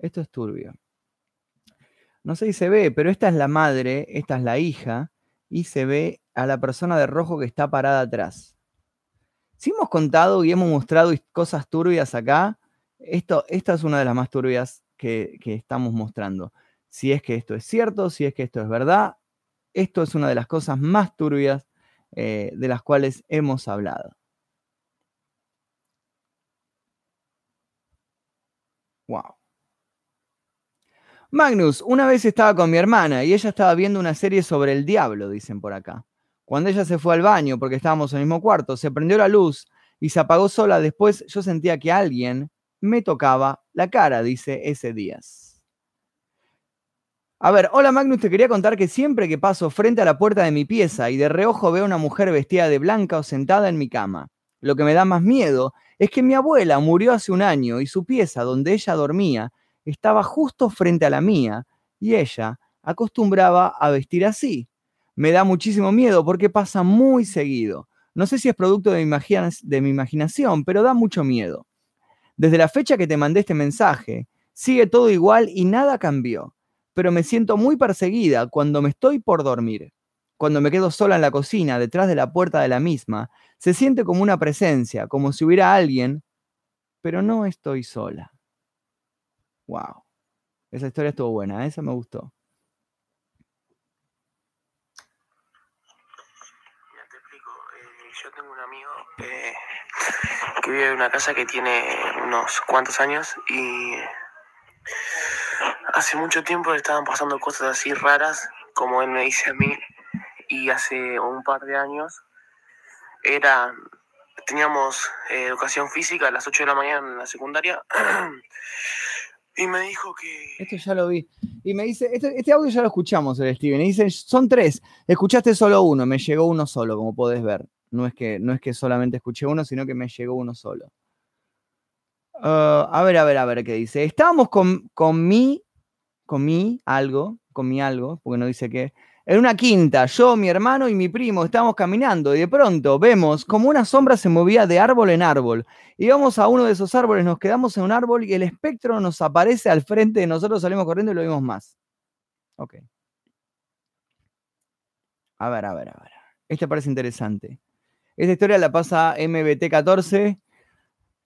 Esto es turbio. No sé si se ve, pero esta es la madre, esta es la hija, y se ve a la persona de rojo que está parada atrás. Si hemos contado y hemos mostrado cosas turbias acá, esto, esta es una de las más turbias que, estamos mostrando. Si es que esto es cierto, si es que esto es verdad, esto es una de las cosas más turbias eh, de las cuales hemos hablado. Wow. Magnus, una vez estaba con mi hermana y ella estaba viendo una serie sobre el diablo, dicen por acá. Cuando ella se fue al baño, porque estábamos en el mismo cuarto, se prendió la luz y se apagó sola. Después yo sentía que alguien me tocaba la cara, dice ese Díaz. A ver, hola Magnus, te quería contar que siempre que paso frente a la puerta de mi pieza y de reojo veo a una mujer vestida de blanca o sentada en mi cama. Lo que me da más miedo es que mi abuela murió hace un año y su pieza donde ella dormía estaba justo frente a la mía y ella acostumbraba a vestir así. Me da muchísimo miedo porque pasa muy seguido. No sé si es producto de mi, de mi imaginación, pero da mucho miedo. Desde la fecha que te mandé este mensaje, sigue todo igual y nada cambió, pero me siento muy perseguida cuando me estoy por dormir. Cuando me quedo sola en la cocina, detrás de la puerta de la misma, se siente como una presencia, como si hubiera alguien, pero no estoy sola. Wow. Esa historia estuvo buena, esa me gustó. te explico. Eh, yo tengo un amigo eh, que vive en una casa que tiene unos cuantos años y hace mucho tiempo estaban pasando cosas así raras, como él me dice a mí, y hace un par de años era teníamos eh, educación física a las 8 de la mañana en la secundaria y me dijo que... Esto ya lo vi. Y me dice, este, este audio ya lo escuchamos, el Steven. Y dice, son tres, escuchaste solo uno, me llegó uno solo, como podés ver. No es que, no es que solamente escuché uno, sino que me llegó uno solo. Ah, a ver, a ver, a ver qué dice. Estábamos con, con mi, con mi algo, con mi algo, porque no dice qué, en una quinta, yo, mi hermano y mi primo estábamos caminando y de pronto vemos como una sombra se movía de árbol en árbol. Íbamos a uno de esos árboles, nos quedamos en un árbol y el espectro nos aparece al frente de nosotros, salimos corriendo y lo vimos más. Ok. A ver, a ver, a ver. Este parece interesante. Esta historia la pasa MBT14.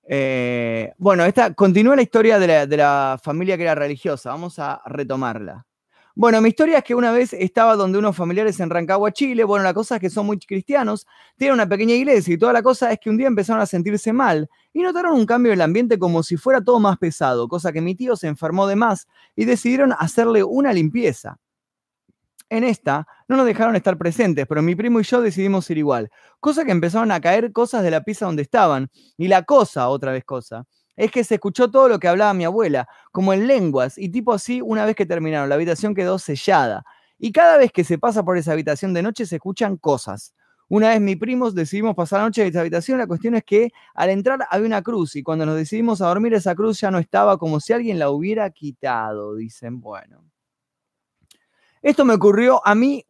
Eh, bueno, esta continúa la historia de la, familia que era religiosa. Vamos a retomarla. Bueno, mi historia es que una vez estaba donde unos familiares en Rancagua, Chile. Bueno, la cosa es que son muy cristianos, tienen una pequeña iglesia y toda la cosa es que un día empezaron a sentirse mal y notaron un cambio en el ambiente como si fuera todo más pesado, cosa que mi tío se enfermó de más y decidieron hacerle una limpieza. En esta no nos dejaron estar presentes, pero mi primo y yo decidimos ir igual. Cosa que empezaron a caer cosas de la pieza donde estaban. Y la cosa, otra vez cosa, es que se escuchó todo lo que hablaba mi abuela, como en lenguas, y tipo así, una vez que terminaron, la habitación quedó sellada. Y cada vez que se pasa por esa habitación de noche se escuchan cosas. Una vez mi primos decidimos pasar la noche en esa habitación, la cuestión es que al entrar había una cruz y cuando nos decidimos a dormir esa cruz ya no estaba como si alguien la hubiera quitado, dicen, bueno. Esto me ocurrió a mí,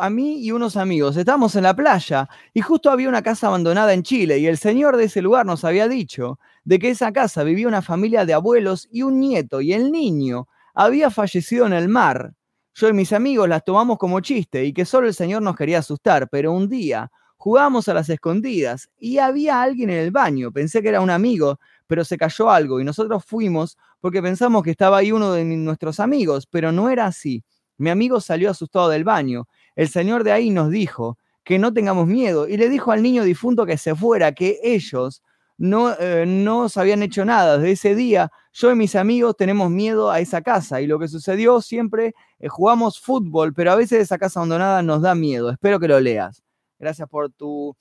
a mí y unos amigos. Estábamos en la playa y justo había una casa abandonada en Chile y el señor de ese lugar nos había dicho de que esa casa vivía una familia de abuelos y un nieto y el niño había fallecido en el mar. Yo y mis amigos las tomamos como chiste y que solo el señor nos quería asustar, pero un día jugábamos a las escondidas y había alguien en el baño. Pensé que era un amigo, pero se cayó algo y nosotros fuimos porque pensamos que estaba ahí uno de nuestros amigos, pero no era así. Mi amigo salió asustado del baño. El señor de ahí nos dijo que no tengamos miedo y le dijo al niño difunto que se fuera, que ellos no, eh, no habían hecho nada. Desde ese día, yo y mis amigos tenemos miedo a esa casa y lo que sucedió siempre, eh, jugamos fútbol, pero a veces esa casa abandonada nos da miedo. Espero que lo leas. Gracias por tu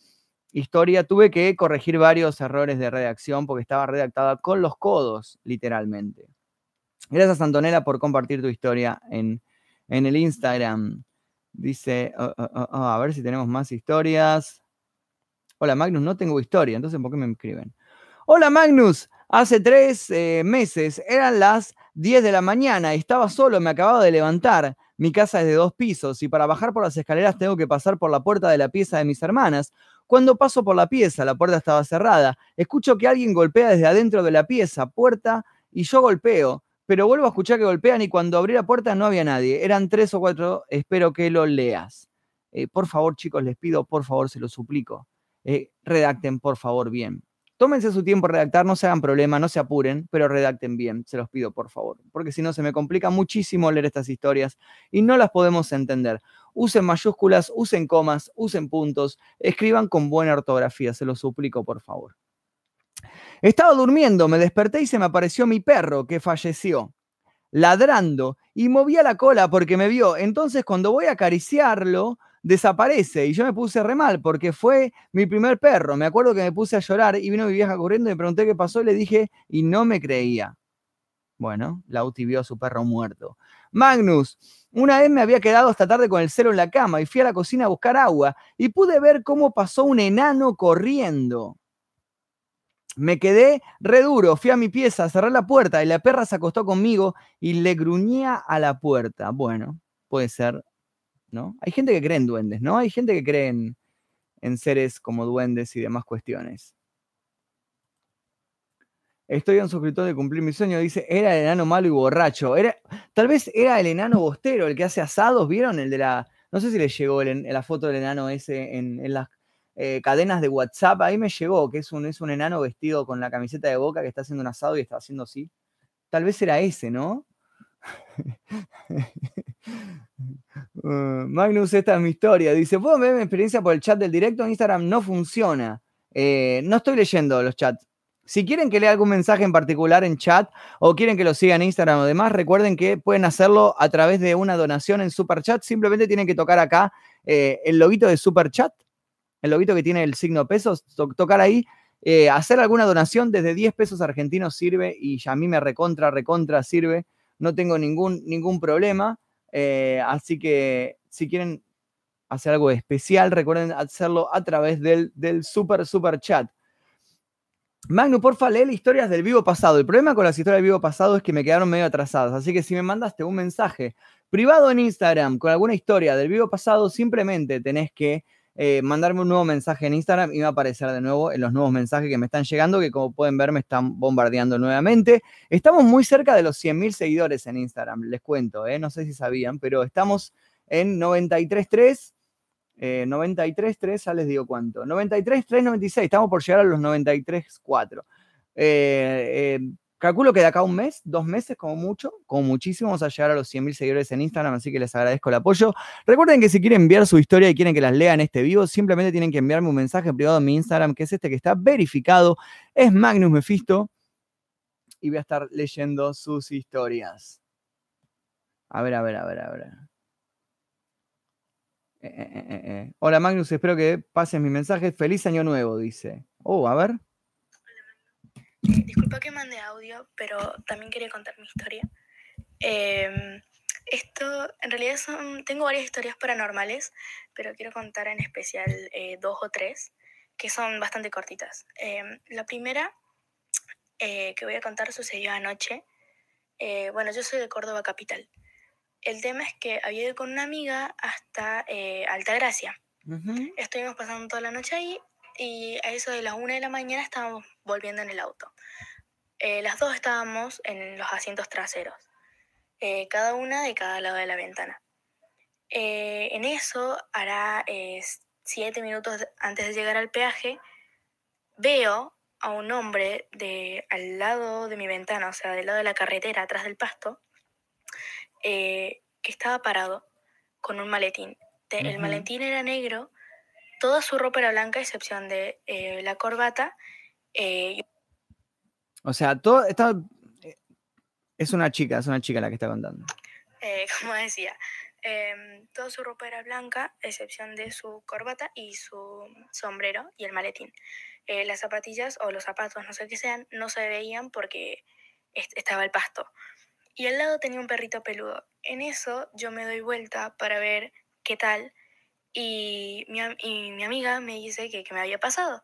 historia. Tuve que corregir varios errores de redacción porque estaba redactada con los codos, literalmente. Gracias, Antonella, por compartir tu historia en en el Instagram. Dice, oh, oh, oh, a ver si tenemos más historias. Hola Magnus, no tengo historia, entonces ¿por qué me escriben? Hola Magnus, hace tres eh, meses eran las 10 de la mañana, estaba solo, me acababa de levantar. Mi casa es de dos pisos y para bajar por las escaleras tengo que pasar por la puerta de la pieza de mis hermanas. Cuando paso por la pieza, la puerta estaba cerrada. Escucho que alguien golpea desde adentro de la pieza, puerta, y yo golpeo. Pero vuelvo a escuchar que golpean y cuando abrí la puerta no había nadie. Eran tres o cuatro. Espero que lo leas. Eh, por favor, chicos, les pido, por favor, se lo suplico. Eh, redacten, por favor, bien. Tómense su tiempo a redactar, no se hagan problema, no se apuren, pero redacten bien, se los pido por favor, porque si no se me complica muchísimo leer estas historias y no las podemos entender. Usen mayúsculas, usen comas, usen puntos, escriban con buena ortografía, se los suplico por favor. Estaba durmiendo, me desperté y se me apareció mi perro que falleció, ladrando y movía la cola porque me vio. Entonces cuando voy a acariciarlo, desaparece. Y yo me puse re mal porque fue mi primer perro. Me acuerdo que me puse a llorar y vino mi vieja corriendo y me pregunté qué pasó y le dije, y no me creía. Bueno, Lauti vio a su perro muerto. Magnus, una vez me había quedado esta tarde con el celo en la cama y fui a la cocina a buscar agua y pude ver cómo pasó un enano corriendo. Me quedé re duro, fui a mi pieza, cerré la puerta y la perra se acostó conmigo y le gruñía a la puerta. Bueno, puede ser hay gente que cree en duendes, ¿no? Hay gente que cree en, seres como duendes y demás cuestiones. Estoy un suscriptor de cumplir mi sueño. Dice, era el enano malo y borracho. Era, tal vez era el enano bostero, el que hace asados. ¿Vieron? El de la. No sé si le llegó la foto del enano ese en, las eh, cadenas de WhatsApp. Ahí me llegó, que es un, es un enano vestido con la camiseta de boca que está haciendo un asado y está haciendo así. Tal vez era ese, ¿no? Uh, Magnus, esta es mi historia. Dice, ¿puedo ver mi experiencia por el chat del directo? En Instagram no funciona. Eh, no estoy leyendo los chats. Si quieren que lea algún mensaje en particular en chat o quieren que lo siga en Instagram o demás, recuerden que pueden hacerlo a través de una donación en Super Chat. Simplemente tienen que tocar acá eh, el loguito de Super Chat, el loguito que tiene el signo pesos, tocar ahí. Eh, hacer alguna donación desde 10 pesos argentinos sirve y a mí me recontra, recontra sirve. No tengo ningún, ningún problema. Eh, así que si quieren hacer algo especial, recuerden hacerlo a través del, del super, super chat. Magno, porfa, lee historias del vivo pasado. El problema con las historias del vivo pasado es que me quedaron medio atrasadas. Así que si me mandaste un mensaje privado en Instagram con alguna historia del vivo pasado, simplemente tenés que eh, mandarme un nuevo mensaje en Instagram y va a aparecer de nuevo en los nuevos mensajes que me están llegando, que como pueden ver me están bombardeando nuevamente. Estamos muy cerca de los 100.000 seguidores en Instagram, les cuento, ¿eh? no sé si sabían, pero estamos en 93.3. Eh, 93.3, ya les digo cuánto. 93.396, estamos por llegar a los 93.4. Eh, eh Calculo que de acá un mes, dos meses como mucho, como muchísimo, vamos a llegar a los 100.000 seguidores en Instagram, así que les agradezco el apoyo. Recuerden que si quieren enviar su historia y quieren que las lea en este vivo, simplemente tienen que enviarme un mensaje privado en mi Instagram, que es este que está verificado, es Magnus Mephisto, y voy a estar leyendo sus historias. A ver, a ver, a ver, a ver. Eh, eh, eh, Hola Magnus, espero que pases mi mensaje. Feliz año nuevo, dice. Oh, a ver. Disculpa que mande audio, pero también quería contar mi historia. Em, esto, en realidad son, tengo varias historias paranormales, pero quiero contar en especial eh, dos o tres, que son bastante cortitas. Em, la primera eh, que voy a contar sucedió anoche. Eh, bueno, yo soy de Córdoba Capital. El tema es que había ido con una amiga hasta Altagracia. Estuvimos pasando toda la noche ahí y a eso de las una de la mañana estábamos volviendo en el auto. Eh, las dos estábamos en los asientos traseros, eh, cada una de cada lado de la ventana. Eh, en eso, hará siete minutos antes de llegar al peaje, veo a un hombre de, al lado de mi ventana, o sea, del lado de la carretera, atrás del pasto, que estaba parado con un maletín. El maletín era negro Toda su ropa era blanca, excepción de eh, la corbata. Eh, o sea, todo está, eh, es una chica, es una chica la que está contando. como decía, em, toda su ropa era blanca, excepción de su corbata y su sombrero y el maletín. las zapatillas o los zapatos, no sé qué sean, no se veían porque estaba el pasto. Y al lado tenía un perrito peludo. En eso yo me doy vuelta para ver qué tal y mi, y mi amiga me dice que, que, me había pasado.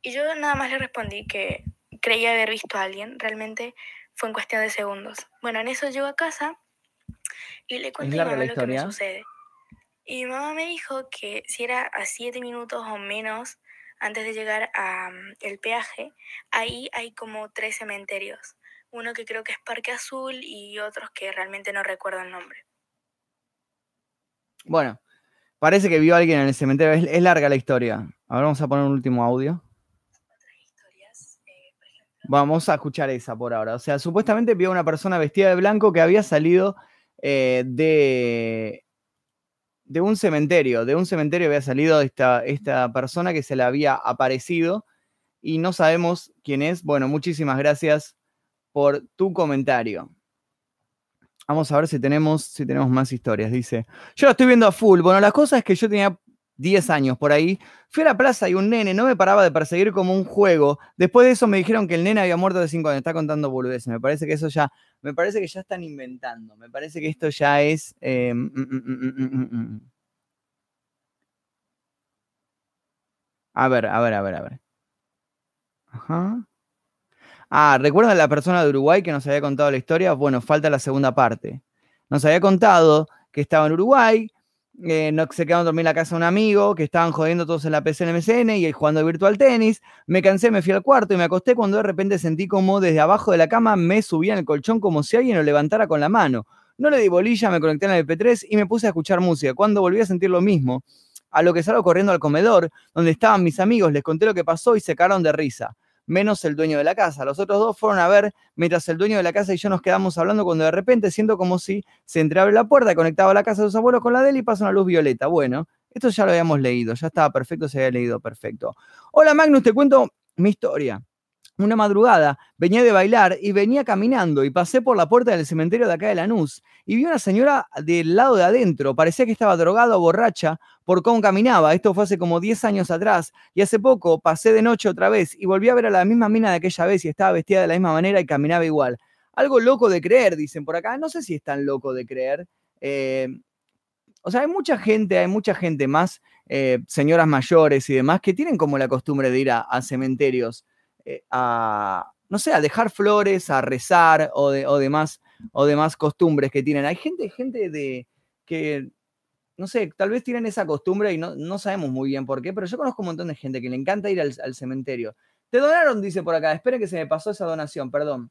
Y yo nada más le respondí que creía haber visto a alguien, realmente fue en cuestión de segundos. Bueno, en eso llego a casa y le cuento a mi mamá lo que me sucede. Y mi mamá me dijo que si era a siete minutos o menos antes de llegar al peaje, ahí hay como tres cementerios. Uno que creo que es Parque Azul y otros que realmente no recuerdo el nombre. Bueno, parece que vio a alguien en el cementerio. Es, larga la historia. Ahora vamos a poner un último audio. Vamos a escuchar esa por ahora. O sea, supuestamente vio a una persona vestida de blanco que había salido eh, de, de un cementerio. De un cementerio había salido esta, esta persona que se le había aparecido y no sabemos quién es. Bueno, muchísimas gracias por tu comentario. Vamos a ver si tenemos, si tenemos más historias. Dice, yo la estoy viendo a full. Bueno, la cosa es que yo tenía 10 años por ahí. Fui a la plaza y un nene no me paraba de perseguir como un juego. Después de eso me dijeron que el nene había muerto de 5 años. Está contando boludeces. Me parece que eso ya, me parece que ya están inventando. Me parece que esto ya es... eh, mm, mm, mm. A ver, a ver, a ver, a ver. Ajá. Ah, ¿recuerdan la persona de Uruguay que nos había contado la historia? Bueno, falta la segunda parte. Nos había contado que estaba en Uruguay, eh, no, se quedaron a dormir en la casa de un amigo, que estaban jodiendo todos en la PC en y jugando virtual tenis. Me cansé, me fui al cuarto y me acosté cuando de repente sentí como desde abajo de la cama me subía en el colchón como si alguien lo levantara con la mano. No le di bolilla, me conecté en el MP3 y me puse a escuchar música. Cuando volví a sentir lo mismo, a lo que salgo corriendo al comedor, donde estaban mis amigos, les conté lo que pasó y se cagaron de risa. Menos el dueño de la casa. Los otros dos fueron a ver mientras el dueño de la casa y yo nos quedamos hablando cuando de repente siento como si se entreabre la puerta, conectaba la casa de sus abuelos con la de él y pasa una luz violeta. Bueno, esto ya lo habíamos leído, ya estaba perfecto, se había leído perfecto. Hola Magnus, te cuento mi historia. Una madrugada venía de bailar y venía caminando y pasé por la puerta del cementerio de acá de Lanús y vi una señora del lado de adentro, parecía que estaba drogada o borracha por cómo caminaba. Esto fue hace como 10 años atrás y hace poco pasé de noche otra vez y volví a ver a la misma mina de aquella vez y estaba vestida de la misma manera y caminaba igual. Algo loco de creer, dicen por acá. No sé si es tan loco de creer. Eh, o sea, hay mucha gente, hay mucha gente más, eh, señoras mayores y demás, que tienen como la costumbre de ir a, cementerios a, no sé, a dejar flores, a rezar o, de, o, demás, o demás costumbres que tienen. Hay gente, gente de que, no sé, tal vez tienen esa costumbre y no, no sabemos muy bien por qué, pero yo conozco un montón de gente que le encanta ir al, cementerio. Te donaron, dice por acá. Esperen que se me pasó esa donación, perdón.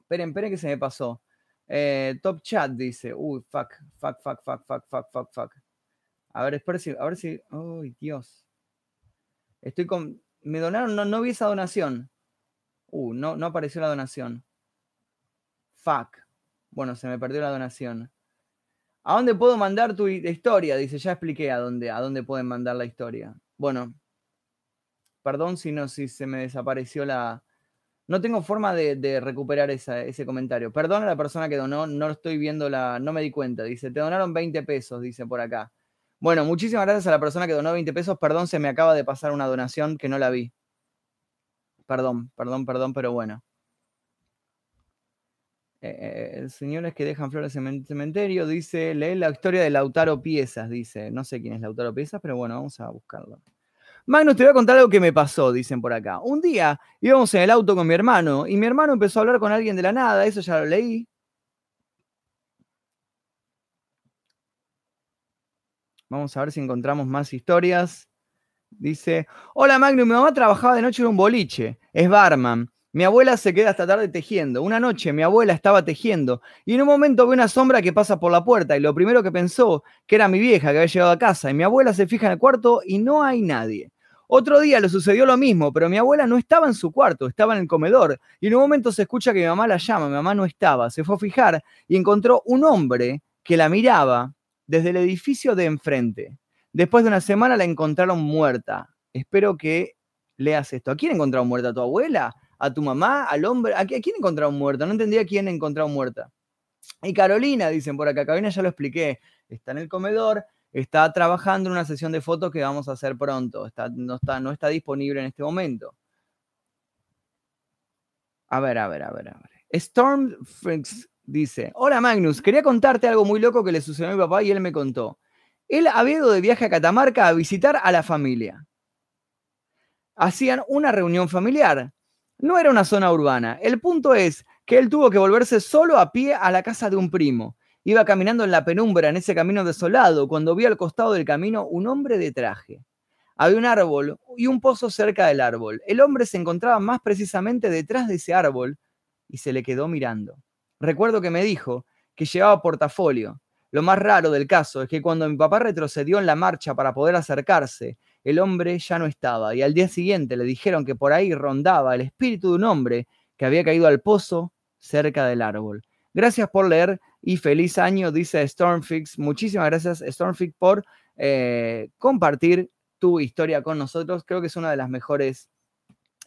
Esperen, esperen que se me pasó. Eh, top chat dice. Uy, fuck, fuck, fuck, fuck, fuck, fuck, fuck, fuck. A ver, espera si, a ver si. Uy, Dios. Estoy con. Me donaron, no, no vi esa donación. Uh, no, no apareció la donación. Fuck. Bueno, se me perdió la donación. ¿A dónde puedo mandar tu historia? Dice, ya expliqué a dónde, a dónde pueden mandar la historia. Bueno, perdón si no, si se me desapareció la. No tengo forma de, de recuperar esa, ese comentario. Perdón a la persona que donó, no estoy viendo la. No me di cuenta. Dice, te donaron 20 pesos, dice por acá. Bueno, muchísimas gracias a la persona que donó 20 pesos. Perdón, se me acaba de pasar una donación que no la vi. Perdón, perdón, perdón, pero bueno. Eh, señores que dejan flores en el cementerio, dice, lee la historia de Lautaro Piezas, dice. No sé quién es Lautaro Piezas, pero bueno, vamos a buscarlo. Magnus, te voy a contar algo que me pasó, dicen por acá. Un día íbamos en el auto con mi hermano y mi hermano empezó a hablar con alguien de la nada, eso ya lo leí. Vamos a ver si encontramos más historias. Dice, hola Magnus, mi mamá trabajaba de noche en un boliche, es barman. Mi abuela se queda hasta tarde tejiendo. Una noche mi abuela estaba tejiendo y en un momento ve una sombra que pasa por la puerta y lo primero que pensó que era mi vieja que había llegado a casa y mi abuela se fija en el cuarto y no hay nadie. Otro día le sucedió lo mismo, pero mi abuela no estaba en su cuarto, estaba en el comedor y en un momento se escucha que mi mamá la llama, mi mamá no estaba, se fue a fijar y encontró un hombre que la miraba desde el edificio de enfrente. Después de una semana la encontraron muerta. Espero que leas esto. ¿A quién encontraron muerta? ¿A tu abuela? ¿A tu mamá? ¿Al hombre? ¿A quién encontraron muerta? No entendía quién encontraron muerta. Y Carolina, dicen por acá, Carolina ya lo expliqué, está en el comedor, está trabajando en una sesión de fotos que vamos a hacer pronto. No, está, no está disponible en este momento. A ver, a ver, a ver, a ver. Storm Freaks dice, hola Magnus, quería contarte algo muy loco que le sucedió a mi papá y él me contó. Él había ido de viaje a Catamarca a visitar a la familia. Hacían una reunión familiar. No era una zona urbana. El punto es que él tuvo que volverse solo a pie a la casa de un primo. Iba caminando en la penumbra en ese camino desolado cuando vio al costado del camino un hombre de traje. Había un árbol y un pozo cerca del árbol. El hombre se encontraba más precisamente detrás de ese árbol y se le quedó mirando. Recuerdo que me dijo que llevaba portafolio. Lo más raro del caso es que cuando mi papá retrocedió en la marcha para poder acercarse, el hombre ya no estaba y al día siguiente le dijeron que por ahí rondaba el espíritu de un hombre que había caído al pozo cerca del árbol. Gracias por leer y feliz año, dice Stormfix. Muchísimas gracias, Stormfix, por eh, compartir tu historia con nosotros. Creo que es una de las mejores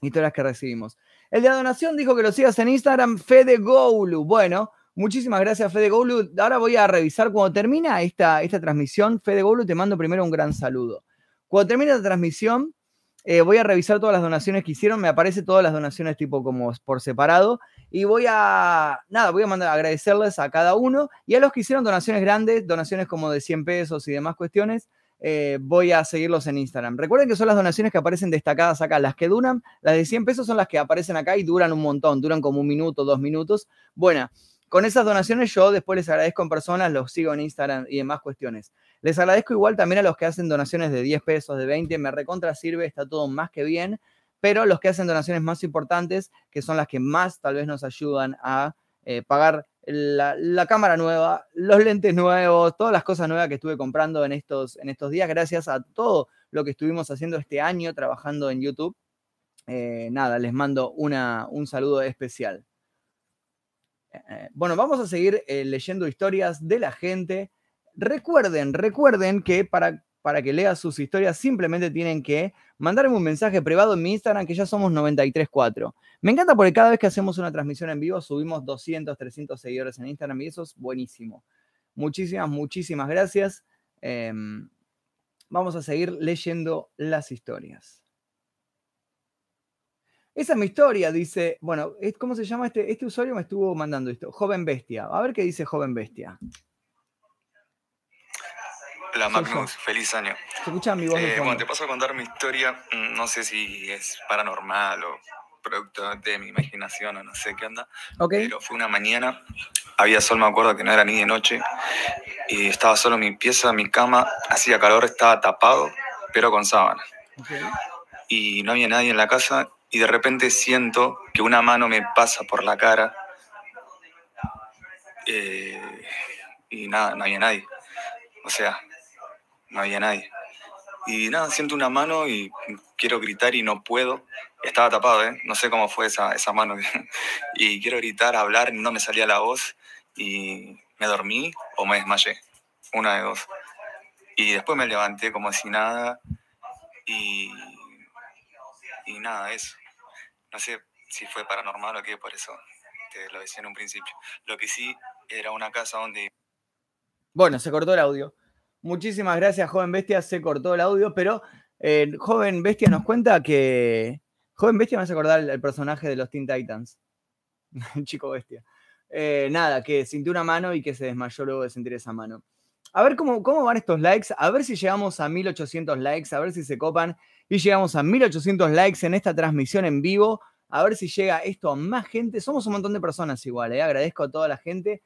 historias que recibimos. El de donación dijo que lo sigas en Instagram, Fede Goulu. Bueno, muchísimas gracias, Fede Goulu. Ahora voy a revisar cuando termina esta, esta transmisión. Fede Goulu, te mando primero un gran saludo. Cuando termine la transmisión, eh, voy a revisar todas las donaciones que hicieron. Me aparece todas las donaciones tipo como por separado. Y voy a, nada, voy a mandar agradecerles a cada uno. Y a los que hicieron donaciones grandes, donaciones como de 100 pesos y demás cuestiones, eh, voy a seguirlos en Instagram. Recuerden que son las donaciones que aparecen destacadas acá. Las que duran, las de 100 pesos son las que aparecen acá y duran un montón. Duran como un minuto, dos minutos. Bueno, con esas donaciones yo después les agradezco en personas, los sigo en Instagram y demás cuestiones. Les agradezco igual también a los que hacen donaciones de 10 pesos, de 20, me recontra sirve, está todo más que bien, pero los que hacen donaciones más importantes, que son las que más tal vez nos ayudan a eh, pagar la, cámara nueva, los lentes nuevos, todas las cosas nuevas que estuve comprando en estos, en estos días, gracias a todo lo que estuvimos haciendo este año trabajando en YouTube. Eh, nada, les mando una, un saludo especial. Eh, bueno, vamos a seguir leyendo historias de la gente. Recuerden, recuerden que para, para que leas sus historias simplemente tienen que mandarme un mensaje privado en mi Instagram que ya somos 934. Me encanta porque cada vez que hacemos una transmisión en vivo subimos 200, 300 seguidores en Instagram y eso es buenísimo. Muchísimas, muchísimas gracias. Em, vamos a seguir leyendo las historias. Esa es mi historia, dice, bueno, ¿cómo se llama este? Este usuario me estuvo mandando esto, Joven Bestia. A ver qué dice Joven Bestia. Hola Magnus, feliz año. ¿Se escucha mi voz? Eh, bueno, te paso a contar mi historia. Mm, no sé si es paranormal o producto de mi imaginación o no sé qué onda. Pero fue una mañana, había sol, me acuerdo que no era ni de noche, y estaba solo en mi pieza, mi cama, hacía calor, estaba tapado, pero con sábana. Y no había nadie en la casa, y de repente siento que una mano me pasa por la cara. Eh, y nada, no había nadie. O sea, no había nadie. Y nada, siento una mano y quiero gritar y no puedo. Estaba tapado, ¿eh? No sé cómo fue esa, esa mano. y quiero gritar, hablar, no me salía la voz y me dormí o me desmayé. Una de dos. Y después me levanté como si nada y, y nada, eso. No sé si fue paranormal o qué, por eso te lo decía en un principio. Lo que sí era una casa donde... Bueno, se cortó el audio. Muchísimas gracias, Joven Bestia. Se cortó el audio, pero eh, Joven Bestia nos cuenta que. Joven Bestia me hace acordar el, personaje de los Teen Titans. Chico Bestia. Eh, nada, que sintió una mano y que se desmayó luego de sentir esa mano. A ver cómo, cómo van estos likes, a ver si llegamos a 1800 likes, a ver si se copan y llegamos a 1800 likes en esta transmisión en vivo, a ver si llega esto a más gente. Somos un montón de personas igual, ¿eh? agradezco a toda la gente.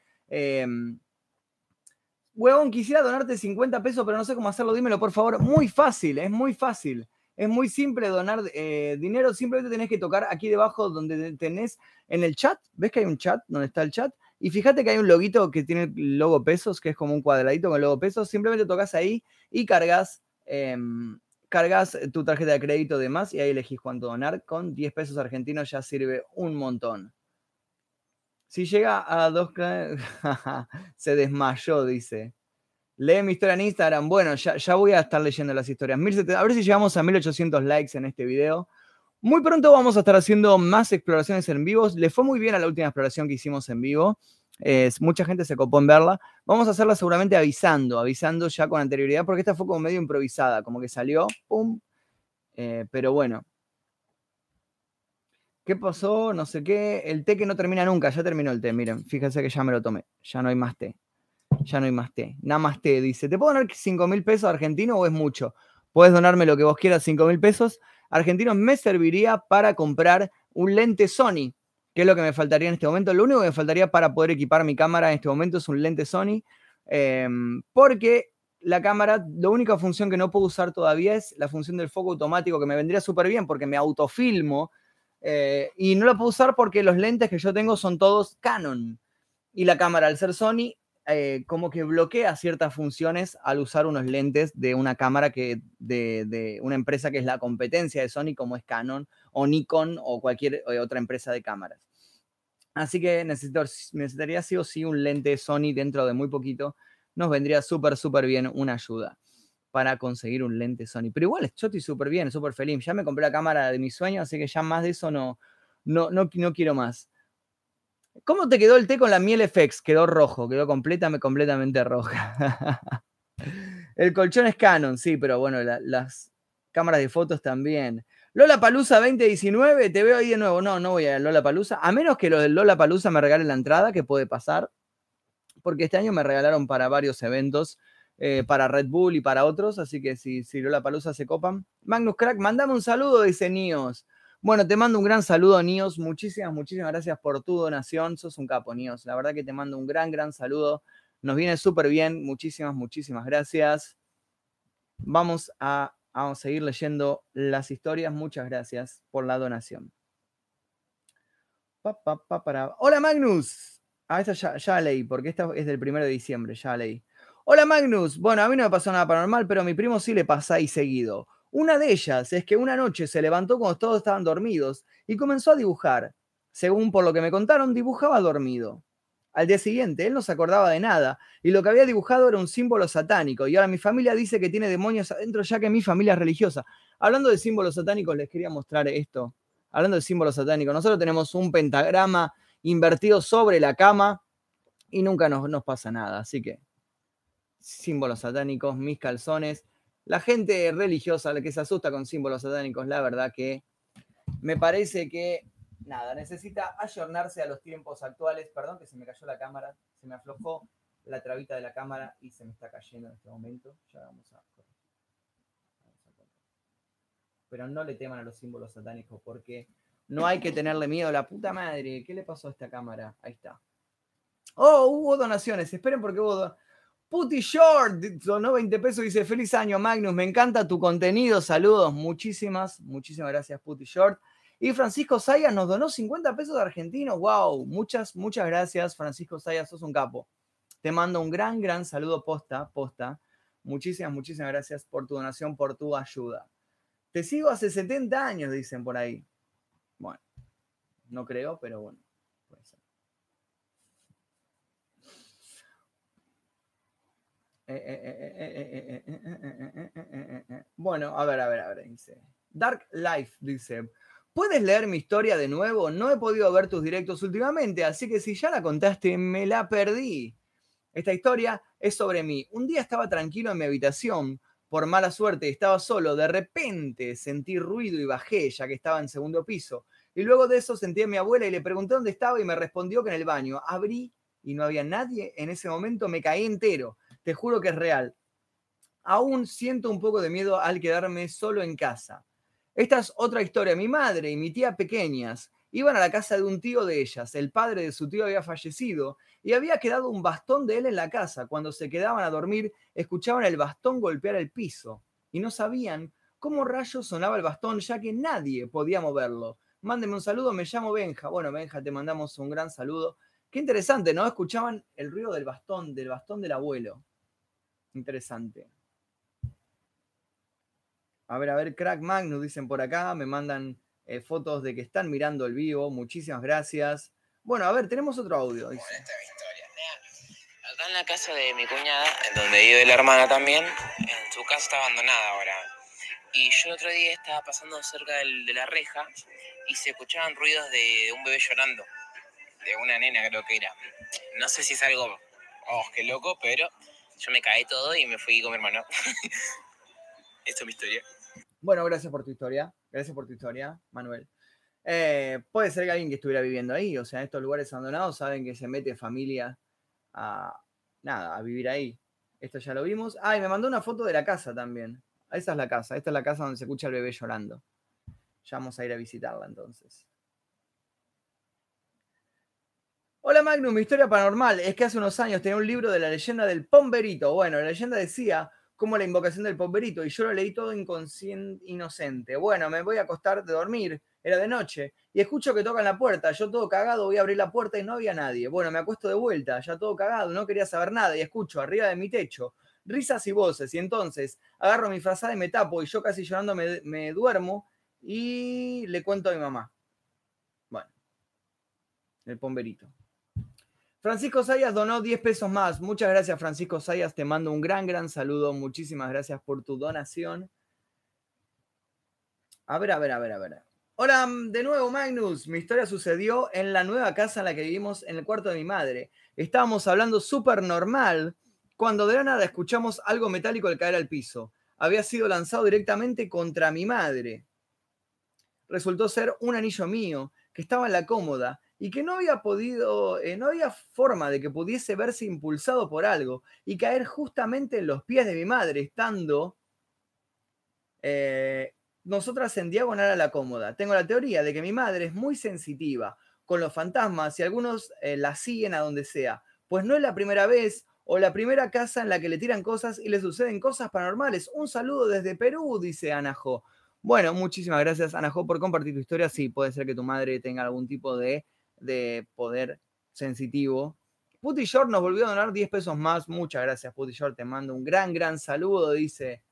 Huevón, quisiera donarte 50 pesos, pero no sé cómo hacerlo, dímelo por favor. Muy fácil, es muy fácil. Es muy simple donar eh, dinero, simplemente tenés que tocar aquí debajo donde tenés en el chat. ¿Ves que hay un chat donde está el chat? Y fíjate que hay un loguito que tiene el logo pesos, que es como un cuadradito con el logo pesos. Simplemente tocas ahí y cargas, em, cargas tu tarjeta de crédito de más y ahí elegís cuánto donar. Con 10 pesos argentinos ya sirve un montón. Si llega a dos... se desmayó, dice. Lee mi historia en Instagram. Bueno, ya, voy a estar leyendo las historias. A ver si llegamos a 1800 likes en este video. Muy pronto vamos a estar haciendo más exploraciones en vivo. Le fue muy bien a la última exploración que hicimos en vivo. mucha gente se copó en verla. Vamos a hacerla seguramente avisando, avisando ya con anterioridad, porque esta fue como medio improvisada, como que salió, pum. Eh, pero bueno, ¿Qué pasó? No sé qué. El té que no termina nunca. Ya terminó el té. Miren, fíjense que ya me lo tomé. Ya no hay más té. Ya no hay más té. Nada más té. Dice, ¿te puedo donar 5 mil pesos argentino o es mucho? Puedes donarme lo que vos quieras, 5 mil pesos. Argentinos me serviría para comprar un lente Sony. ¿Qué es lo que me faltaría en este momento? Lo único que me faltaría para poder equipar mi cámara en este momento es un lente Sony, em, porque la cámara, la única función que no puedo usar todavía es la función del foco automático, que me vendría súper bien porque me autofilmo, eh, y no la puedo usar porque los lentes que yo tengo son todos Canon, y la cámara al ser Sony eh, como que bloquea ciertas funciones al usar unos lentes de una cámara que de, una empresa que es la competencia de Sony, como es Canon o Nikon o cualquier eh, otra empresa de cámaras. Así que necesito, necesitaría sí o sí un lente Sony dentro de muy poquito. Nos vendría súper, súper bien una ayuda para conseguir un lente Sony. Pero igual yo estoy súper bien, súper feliz. Ya me compré la cámara de mi sueño, así que ya más de eso no, no, no, quiero más. ¿Cómo te quedó el té con la miel FX? Quedó rojo, quedó completamente, completamente roja. el colchón es Canon, sí, pero bueno, la, las cámaras de fotos también. Lola Palusa 2019, te veo ahí de nuevo. No, no voy a Lola Palusa, a menos que los de Lola Palusa me regalen la entrada, que puede pasar, porque este año me regalaron para varios eventos, eh, para Red Bull y para otros, así que si, si Lola Palusa se copan. Magnus Crack, mandame un saludo, dice Nios. Bueno, te mando un gran saludo, Nios. Muchísimas, muchísimas gracias por tu donación. Sos un capo, Nios. La verdad que te mando un gran, gran saludo. Nos viene súper bien. Muchísimas, muchísimas gracias. Vamos a, a, seguir leyendo las historias. Muchas gracias por la donación. Pa, pa, pa, para. Hola, Magnus. Ah, esta ya, ya leí, porque esta es del primero de diciembre. Ya leí. Hola, Magnus. Bueno, a mí no me pasó nada paranormal, pero a mi primo sí le pasa y seguido. Una de ellas es que una noche se levantó cuando todos estaban dormidos y comenzó a dibujar. Según por lo que me contaron, dibujaba dormido. Al día siguiente, él no se acordaba de nada y lo que había dibujado era un símbolo satánico. Y ahora mi familia dice que tiene demonios adentro ya que mi familia es religiosa. Hablando de símbolos satánicos, les quería mostrar esto. Hablando de símbolos satánicos, nosotros tenemos un pentagrama invertido sobre la cama y nunca nos, nos pasa nada. Así que, símbolos satánicos, mis calzones. La gente religiosa, la que se asusta con símbolos satánicos, la verdad que me parece que, nada, necesita ayornarse a los tiempos actuales. Perdón que se me cayó la cámara, se me aflojó la trabita de la cámara y se me está cayendo en este momento. Ya vamos a Pero no le teman a los símbolos satánicos porque no hay que tenerle miedo la puta madre. ¿Qué le pasó a esta cámara? Ahí está. Oh, hubo donaciones. Esperen porque hubo donaciones. Putty Short donó 20 pesos. Dice: Feliz año, Magnus. Me encanta tu contenido. Saludos. Muchísimas, muchísimas gracias, Putty Short. Y Francisco Sayas nos donó 50 pesos de argentino. ¡Wow! Muchas, muchas gracias, Francisco Sayas. Sos un capo. Te mando un gran, gran saludo posta, posta. Muchísimas, muchísimas gracias por tu donación, por tu ayuda. Te sigo hace 70 años, dicen por ahí. Bueno, no creo, pero bueno. Bueno, a ver, a ver, a ver, dice. Dark Life dice, ¿puedes leer mi historia de nuevo? No he podido ver tus directos últimamente, así que si ya la contaste, me la perdí. Esta historia es sobre mí. Un día estaba tranquilo en mi habitación, por mala suerte estaba solo, de repente sentí ruido y bajé, ya que estaba en segundo piso. Y luego de eso sentí a mi abuela y le pregunté dónde estaba y me respondió que en el baño. Abrí y no había nadie. En ese momento me caí entero. Te juro que es real. Aún siento un poco de miedo al quedarme solo en casa. Esta es otra historia. Mi madre y mi tía pequeñas iban a la casa de un tío de ellas. El padre de su tío había fallecido y había quedado un bastón de él en la casa. Cuando se quedaban a dormir, escuchaban el bastón golpear el piso y no sabían cómo rayos sonaba el bastón, ya que nadie podía moverlo. Mándeme un saludo, me llamo Benja. Bueno, Benja, te mandamos un gran saludo. Qué interesante, ¿no? Escuchaban el ruido del bastón, del bastón del abuelo. Interesante. A ver, a ver, Crack Magnus dicen por acá, me mandan eh, fotos de que están mirando el vivo, muchísimas gracias. Bueno, a ver, tenemos otro audio. Dice. Acá en la casa de mi cuñada, en donde vive la hermana también, su casa está abandonada ahora. Y yo el otro día estaba pasando cerca del, de la reja y se escuchaban ruidos de un bebé llorando, de una nena creo que era. No sé si es algo, oh, qué loco, pero yo me caí todo y me fui con mi hermano. Esta es mi historia. Bueno, gracias por tu historia. Gracias por tu historia, Manuel. Eh, puede ser que alguien que estuviera viviendo ahí, o sea, en estos lugares abandonados saben que se mete familia a nada, a vivir ahí. Esto ya lo vimos. Ah, y me mandó una foto de la casa también. Esa es la casa, esta es la casa donde se escucha el bebé llorando. Ya vamos a ir a visitarla entonces. Hola Magnum, mi historia paranormal es que hace unos años tenía un libro de la leyenda del Pomberito. Bueno, la leyenda decía como la invocación del Pomberito y yo lo leí todo inconsciente, inocente. Bueno, me voy a acostar de dormir, era de noche, y escucho que tocan la puerta. Yo todo cagado voy a abrir la puerta y no había nadie. Bueno, me acuesto de vuelta, ya todo cagado, no quería saber nada y escucho arriba de mi techo risas y voces. Y entonces agarro mi frazada y me tapo y yo casi llorando me, me duermo y le cuento a mi mamá. Bueno, el pomberito. Francisco Sayas donó 10 pesos más. Muchas gracias, Francisco Sayas. Te mando un gran, gran saludo. Muchísimas gracias por tu donación. A ver, a ver, a ver, a ver. Hola, de nuevo, Magnus. Mi historia sucedió en la nueva casa en la que vivimos en el cuarto de mi madre. Estábamos hablando súper normal cuando de la nada escuchamos algo metálico al caer al piso. Había sido lanzado directamente contra mi madre. Resultó ser un anillo mío que estaba en la cómoda y que no había podido, eh, no había forma de que pudiese verse impulsado por algo y caer justamente en los pies de mi madre, estando eh, nosotras en diagonal a la cómoda. Tengo la teoría de que mi madre es muy sensitiva con los fantasmas y algunos eh, la siguen a donde sea, pues no es la primera vez o la primera casa en la que le tiran cosas y le suceden cosas paranormales. Un saludo desde Perú, dice Anajo. Bueno, muchísimas gracias, Anajo, por compartir tu historia. Sí, puede ser que tu madre tenga algún tipo de de poder sensitivo. Putty Short nos volvió a donar 10 pesos más. Muchas gracias, Putty Short. Te mando un gran, gran saludo. Dice.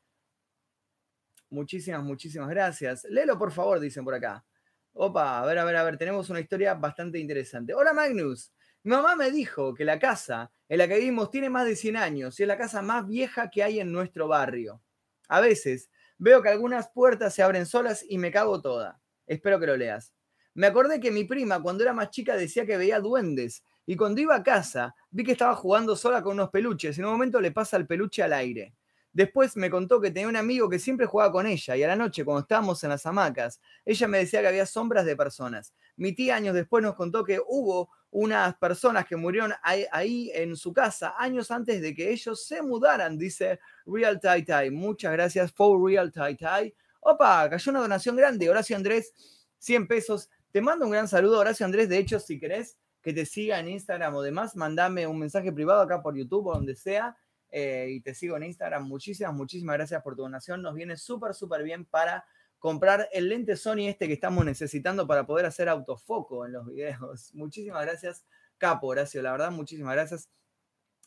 Muchísimas, muchísimas gracias. Léelo, por favor, dicen por acá. Opa, a ver, a ver, a ver. Tenemos una historia bastante interesante. Hola, Magnus. Mi mamá me dijo que la casa en la que vivimos tiene más de 100 años y es la casa más vieja que hay en nuestro barrio. A veces veo que algunas puertas se abren solas y me cago toda. Espero que lo leas. Me acordé que mi prima cuando era más chica decía que veía duendes y cuando iba a casa vi que estaba jugando sola con unos peluches. En un momento le pasa el peluche al aire. Después me contó que tenía un amigo que siempre jugaba con ella y a la noche cuando estábamos en las hamacas, ella me decía que había sombras de personas. Mi tía años después nos contó que hubo unas personas que murieron ahí, en su casa años antes de que ellos se mudaran, dice Real Tai Tai. Muchas gracias, for Real Tai Tai. Opa, cayó una donación grande. Horacio Andrés, 100 pesos. Te mando un gran saludo, Horacio Andrés. De hecho, si querés que te siga en Instagram o demás, mandame un mensaje privado acá por YouTube o donde sea. Eh, y te sigo en Instagram. Muchísimas, muchísimas gracias por tu donación. Nos viene súper, súper bien para comprar el lente Sony este que estamos necesitando para poder hacer autofoco en los videos. Muchísimas gracias, Capo, Horacio. La verdad, muchísimas gracias.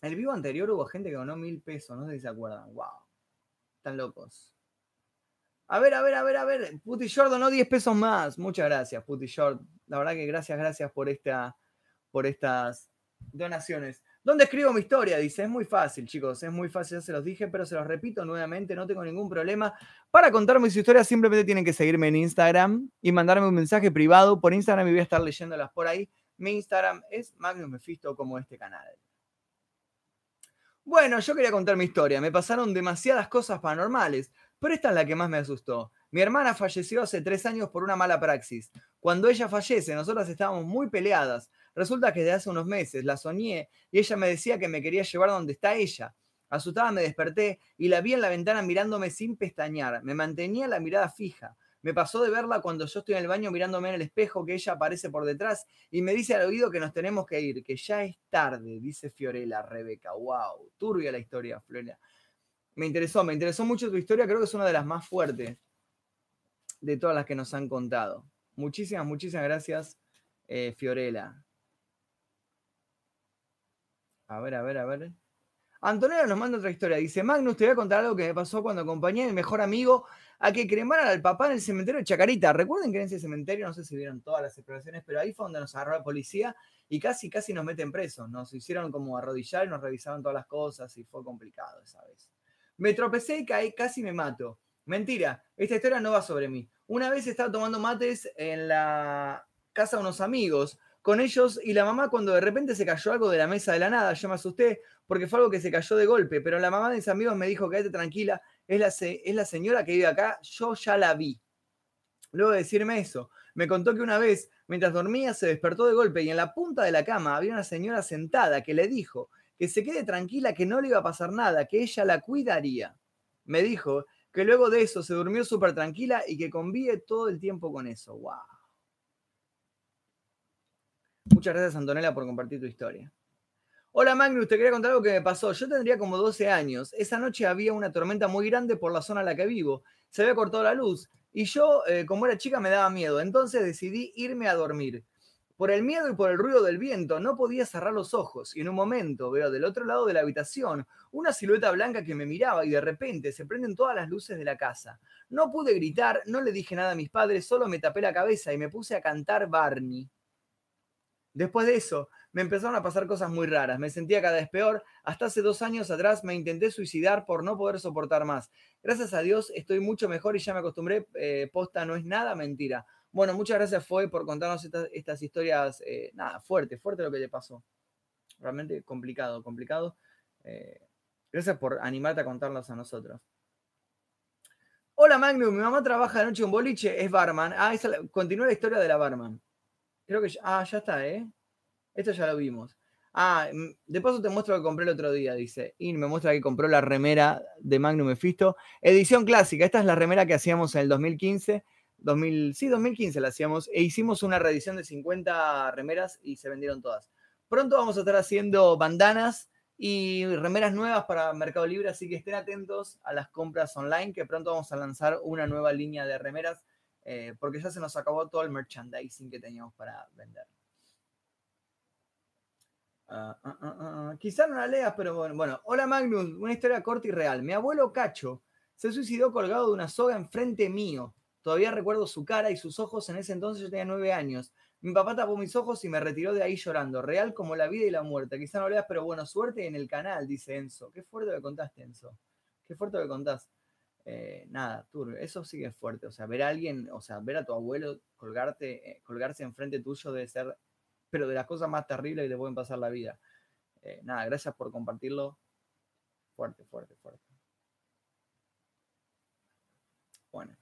El vivo anterior hubo gente que ganó mil pesos, no sé si se acuerdan. ¡Wow! Están locos. A ver, a ver, a ver, a ver. Putty Short donó 10 pesos más. Muchas gracias, Putty Short. La verdad que gracias, gracias por, esta, por estas donaciones. ¿Dónde escribo mi historia? Dice, es muy fácil, chicos, es muy fácil, ya se los dije, pero se los repito nuevamente, no tengo ningún problema. Para contarme mis historias simplemente tienen que seguirme en Instagram y mandarme un mensaje privado por Instagram y voy a estar leyéndolas por ahí. Mi Instagram es Magnus Mephisto como este canal. Bueno, yo quería contar mi historia. Me pasaron demasiadas cosas paranormales. Pero esta es la que más me asustó. Mi hermana falleció hace tres años por una mala praxis. Cuando ella fallece, nosotras estábamos muy peleadas. Resulta que desde hace unos meses la soñé y ella me decía que me quería llevar donde está ella. Asustada me desperté y la vi en la ventana mirándome sin pestañear. Me mantenía la mirada fija. Me pasó de verla cuando yo estoy en el baño mirándome en el espejo que ella aparece por detrás y me dice al oído que nos tenemos que ir, que ya es tarde, dice Fiorella Rebeca. ¡Wow! Turbia la historia, Fiorella me interesó, me interesó mucho tu historia, creo que es una de las más fuertes de todas las que nos han contado. Muchísimas, muchísimas gracias, eh, Fiorella. A ver, a ver, a ver. Antonella nos manda otra historia. Dice, Magnus, te voy a contar algo que me pasó cuando acompañé a mi mejor amigo a que cremaran al papá en el cementerio de Chacarita. Recuerden que en ese cementerio, no sé si vieron todas las exploraciones, pero ahí fue donde nos agarró la policía y casi, casi nos meten presos. Nos hicieron como arrodillar y nos revisaron todas las cosas y fue complicado esa vez. Me tropecé y caí, casi me mato. Mentira, esta historia no va sobre mí. Una vez estaba tomando mates en la casa de unos amigos con ellos y la mamá cuando de repente se cayó algo de la mesa de la nada, yo me asusté porque fue algo que se cayó de golpe, pero la mamá de mis amigos me dijo, quédate tranquila, es la, es la señora que vive acá, yo ya la vi. Luego de decirme eso, me contó que una vez, mientras dormía, se despertó de golpe y en la punta de la cama había una señora sentada que le dijo que se quede tranquila, que no le iba a pasar nada, que ella la cuidaría. Me dijo que luego de eso se durmió súper tranquila y que convive todo el tiempo con eso. ¡Wow! Muchas gracias, Antonella, por compartir tu historia. Hola Magnus, te quería contar algo que me pasó. Yo tendría como 12 años. Esa noche había una tormenta muy grande por la zona en la que vivo. Se había cortado la luz y yo, eh, como era chica, me daba miedo. Entonces decidí irme a dormir. Por el miedo y por el ruido del viento, no podía cerrar los ojos. Y en un momento veo del otro lado de la habitación una silueta blanca que me miraba y de repente se prenden todas las luces de la casa. No pude gritar, no le dije nada a mis padres, solo me tapé la cabeza y me puse a cantar Barney. Después de eso, me empezaron a pasar cosas muy raras. Me sentía cada vez peor. Hasta hace dos años atrás me intenté suicidar por no poder soportar más. Gracias a Dios estoy mucho mejor y ya me acostumbré. Eh, posta no es nada mentira. Bueno, muchas gracias Fue por contarnos estas, historias. Eh, nada, fuerte, fuerte lo que te pasó. Realmente complicado, complicado. Eh, gracias por animarte a contarlas a nosotros. Hola Magnum, mi mamá trabaja de noche en boliche, es barman. Ah, continúa la historia de la barman. Creo que ah, ya está, ¿eh? Esto ya lo vimos. Ah, mm, de paso te muestro que compré el otro día, dice. Y me muestra que compró la remera de Magnum Mephisto. Edición clásica. Esta es la remera que hacíamos en el 2015. 2000, sí, 2015 la hacíamos. E hicimos una reedición de 50 remeras y se vendieron todas. Pronto vamos a estar haciendo bandanas y remeras nuevas para Mercado Libre, así que estén atentos a las compras online, que pronto vamos a lanzar una nueva línea de remeras eh, porque ya se nos acabó todo el merchandising que teníamos para vender. Uh, Quizá no la leas, pero bueno, bueno. Hola Magnus, una historia corta y real. Mi abuelo Cacho se suicidó colgado de una soga enfrente mío. Todavía recuerdo su cara y sus ojos. En ese entonces yo tenía nueve años. Mi papá tapó mis ojos y me retiró de ahí llorando. Real como la vida y la muerte. Quizá no leas, pero bueno, suerte en el canal, dice Enzo. Qué fuerte que contaste, Enzo. Qué fuerte que contás. Eh, nada, turbio. Eso sí que es fuerte. O sea, ver a alguien, o sea, ver a tu abuelo colgarte, eh, colgarse enfrente tuyo debe ser, pero de las cosas más terribles que te pueden pasar la vida. Eh, nada, gracias por compartirlo. Fuerte, fuerte, fuerte. Bueno,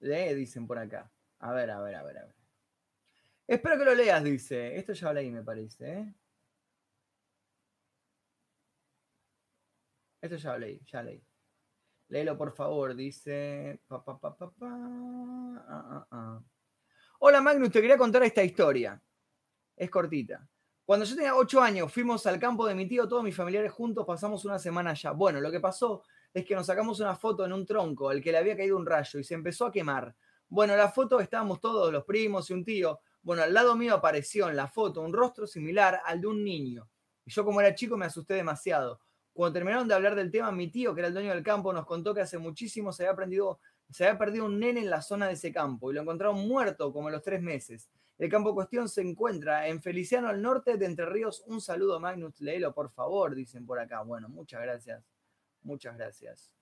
lee, dicen por acá. A ver, a ver, a ver, a ver. Espero que lo leas, dice. Esto ya lo leí, me parece. Esto ya lo leí, ya leí. Léelo, por favor, dice. Pa, pa, pa, ah, ah, ah. Hola Magnus, te quería contar esta historia. Es cortita. Cuando yo tenía 8 años, fuimos al campo de mi tío, todos mis familiares juntos, pasamos una semana allá. Bueno, lo que pasó es que nos sacamos una foto en un tronco, al que le había caído un rayo, y se empezó a quemar. Bueno, la foto estábamos todos, los primos y un tío. Bueno, al lado mío apareció en la foto un rostro similar al de un niño. Y yo como era chico me asusté demasiado. Cuando terminaron de hablar del tema, mi tío, que era el dueño del campo, nos contó que hace muchísimo se había, se había perdido un nene en la zona de ese campo y lo encontraron muerto como a los tres meses. El campo cuestión se encuentra en Feliciano al norte de Entre Ríos. Un saludo, Magnus, léelo por favor, dicen por acá. Bueno, muchas gracias. Muchas gracias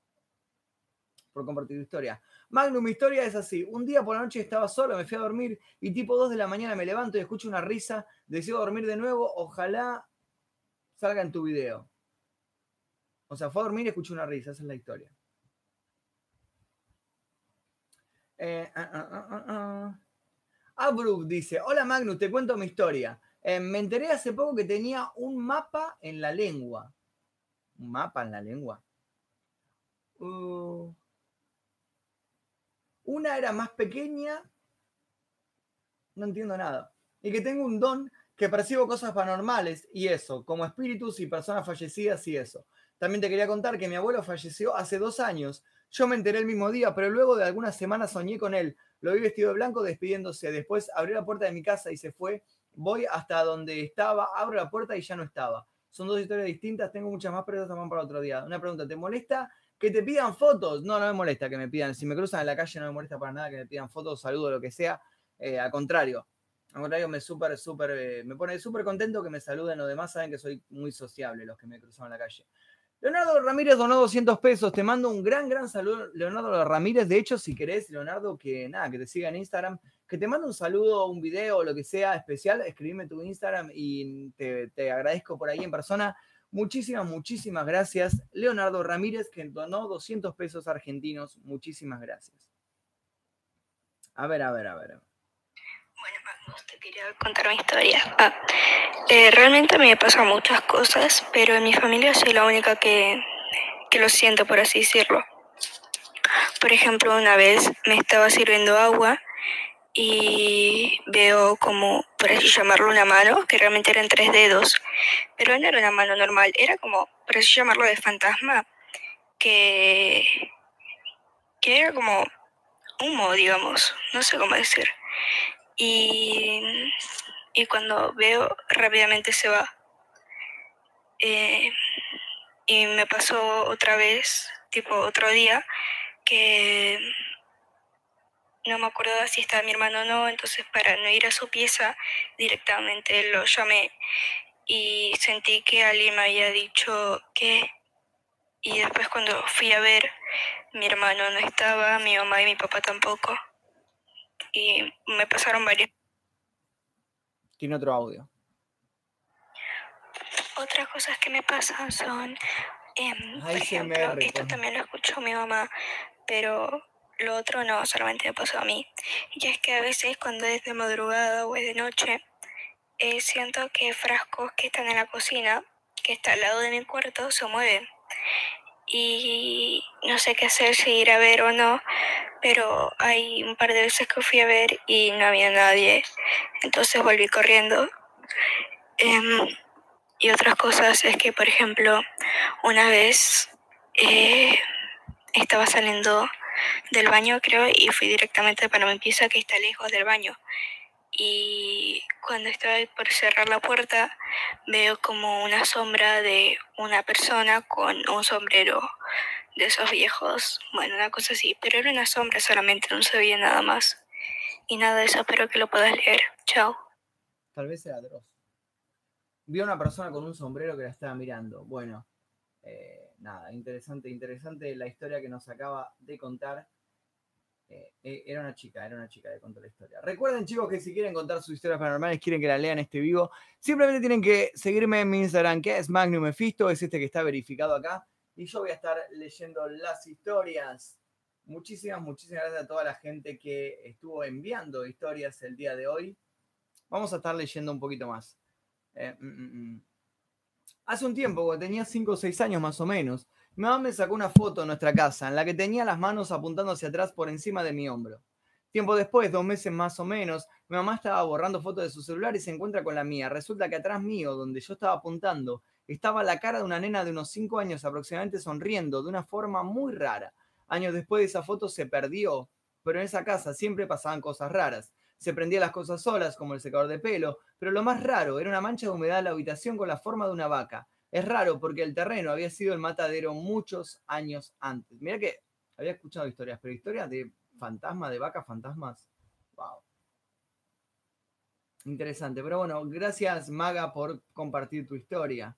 por compartir tu historia. Magnus, mi historia es así. Un día por la noche estaba solo, me fui a dormir y tipo 2 de la mañana me levanto y escucho una risa. Decido dormir de nuevo. Ojalá salga en tu video. O sea, fue a dormir y escuchó una risa, esa es la historia. Eh, ah, dice, hola Magnus, te cuento mi historia. Eh, me enteré hace poco que tenía un mapa en la lengua. ¿Un mapa en la lengua? Una era más pequeña. No entiendo nada. Y que tengo un don que percibo cosas paranormales y eso, como espíritus y personas fallecidas y eso. También te quería contar que mi abuelo falleció hace dos años. Yo me enteré el mismo día, pero luego de algunas semanas soñé con él. Lo vi vestido de blanco despidiéndose. Después abrió la puerta de mi casa y se fue. Voy hasta donde estaba, abro la puerta y ya no estaba. Son dos historias distintas. Tengo muchas más, pero también para otro día. Una pregunta, ¿te molesta que te pidan fotos? No, no me molesta que me pidan. Si me cruzan en la calle no me molesta para nada que me pidan fotos, saludo, lo que sea. Eh, al contrario, al contrario, me súper, súper, eh, me pone súper contento que me saluden. Los demás saben que soy muy sociable los que me cruzan en la calle. Leonardo Ramírez donó 200 pesos. Te mando un gran, gran saludo, Leonardo Ramírez. De hecho, si querés, Leonardo, que nada, que te siga en Instagram, que te mando un saludo, un video, lo que sea especial, escribime tu Instagram y te, te agradezco por ahí en persona. Muchísimas, muchísimas gracias. Leonardo Ramírez, que donó 200 pesos argentinos. Muchísimas gracias. A ver, a ver, a ver. Bueno, te quería contar mi historia. Ah, eh, realmente me pasan muchas cosas, pero en mi familia soy la única que, que lo siento, por así decirlo. Por ejemplo, una vez me estaba sirviendo agua y veo como, por así llamarlo, una mano, que realmente eran tres dedos, pero no era una mano normal, era como, por así llamarlo, de fantasma, que, que era como humo, digamos, no sé cómo decir. Y, y cuando veo, rápidamente se va. Eh, y me pasó otra vez, tipo otro día, que no me acuerdo si estaba mi hermano o no, entonces para no ir a su pieza directamente lo llamé y sentí que alguien me había dicho que... Y después cuando fui a ver, mi hermano no estaba, mi mamá y mi papá tampoco. Y me pasaron varias... Tiene otro audio. Otras cosas que me pasan son, em, por ejemplo, esto también lo escuchó mi mamá, pero lo otro no, solamente me pasó a mí. Y es que a veces cuando es de madrugada o es de noche, eh, siento que frascos que están en la cocina, que está al lado de mi cuarto, se mueven. Y no sé qué hacer, si ir a ver o no, pero hay un par de veces que fui a ver y no había nadie. Entonces volví corriendo. Em, y otras cosas es que, por ejemplo, una vez eh, estaba saliendo del baño, creo, y fui directamente para mi pieza que está lejos del baño. Y cuando estaba por cerrar la puerta, veo como una sombra de una persona con un sombrero de esos viejos, bueno, una cosa así, pero era una sombra solamente, no se veía nada más. Y nada de eso, espero que lo puedas leer. Chao. Tal vez era Dross. Vio a una persona con un sombrero que la estaba mirando. Bueno, eh, nada, interesante, interesante la historia que nos acaba de contar. Eh, eh, era una chica, era una chica que contó la historia. Recuerden, chicos, que si quieren contar sus historias paranormales, quieren que la lean este vivo, simplemente tienen que seguirme en mi Instagram, que es Magnum Mephisto, es este que está verificado acá. Y yo voy a estar leyendo las historias. Muchísimas, muchísimas gracias a toda la gente que estuvo enviando historias el día de hoy. Vamos a estar leyendo un poquito más. Eh, mm, mm, mm. Hace un tiempo, cuando tenía 5 o 6 años más o menos, mi mamá me sacó una foto de nuestra casa en la que tenía las manos apuntando hacia atrás por encima de mi hombro. Tiempo después, dos meses más o menos, mi mamá estaba borrando fotos de su celular y se encuentra con la mía. Resulta que atrás mío, donde yo estaba apuntando, estaba la cara de una nena de unos 5 años aproximadamente sonriendo de una forma muy rara. Años después esa foto se perdió, pero en esa casa siempre pasaban cosas raras. Se prendían las cosas solas, como el secador de pelo, pero lo más raro era una mancha de humedad en la habitación con la forma de una vaca. Es raro porque el terreno había sido el matadero muchos años antes. Mira que había escuchado historias, pero historias de fantasmas, de vacas, fantasmas. Wow. Interesante. Pero bueno, gracias Maga por compartir tu historia.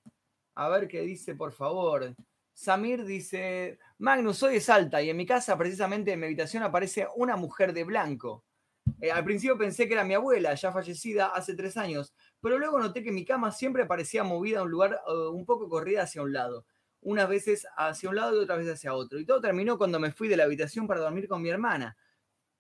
A ver qué dice, por favor. Samir dice, Magnus, soy de Salta y en mi casa, precisamente en mi habitación, aparece una mujer de blanco. Eh, al principio pensé que era mi abuela, ya fallecida hace tres años, pero luego noté que mi cama siempre parecía movida a un lugar uh, un poco corrida hacia un lado. Unas veces hacia un lado y otras veces hacia otro. Y todo terminó cuando me fui de la habitación para dormir con mi hermana.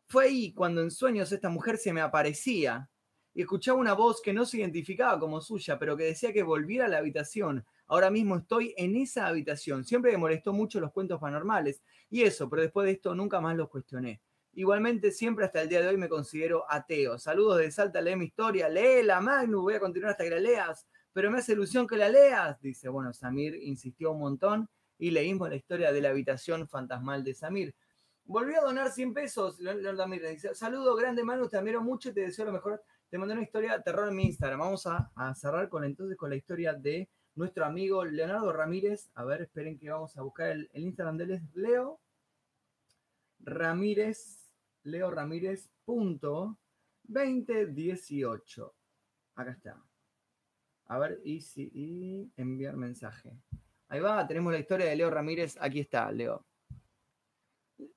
Fue ahí cuando en sueños esta mujer se me aparecía y escuchaba una voz que no se identificaba como suya, pero que decía que volviera a la habitación. Ahora mismo estoy en esa habitación. Siempre me molestó mucho los cuentos paranormales y eso, pero después de esto nunca más los cuestioné. Igualmente, siempre hasta el día de hoy me considero ateo. Saludos de Salta, lee mi historia. Léela, Magnus, voy a continuar hasta que la leas. Pero me hace ilusión que la leas. Dice, bueno, Samir insistió un montón y leímos la historia de la habitación fantasmal de Samir. Volvió a donar 100 pesos. Leonardo Ramírez dice, saludo grande, Magnus, te admiro mucho te deseo lo mejor. Te mandé una historia de terror en mi Instagram. Vamos a, cerrar con entonces con la historia de nuestro amigo Leonardo Ramírez. A ver, esperen que vamos a buscar el, Instagram de Leo Ramírez. Leo Ramírez. Punto 2018. Acá está. A ver, y, si, enviar mensaje. Ahí va, tenemos la historia de Leo Ramírez. Aquí está, Leo.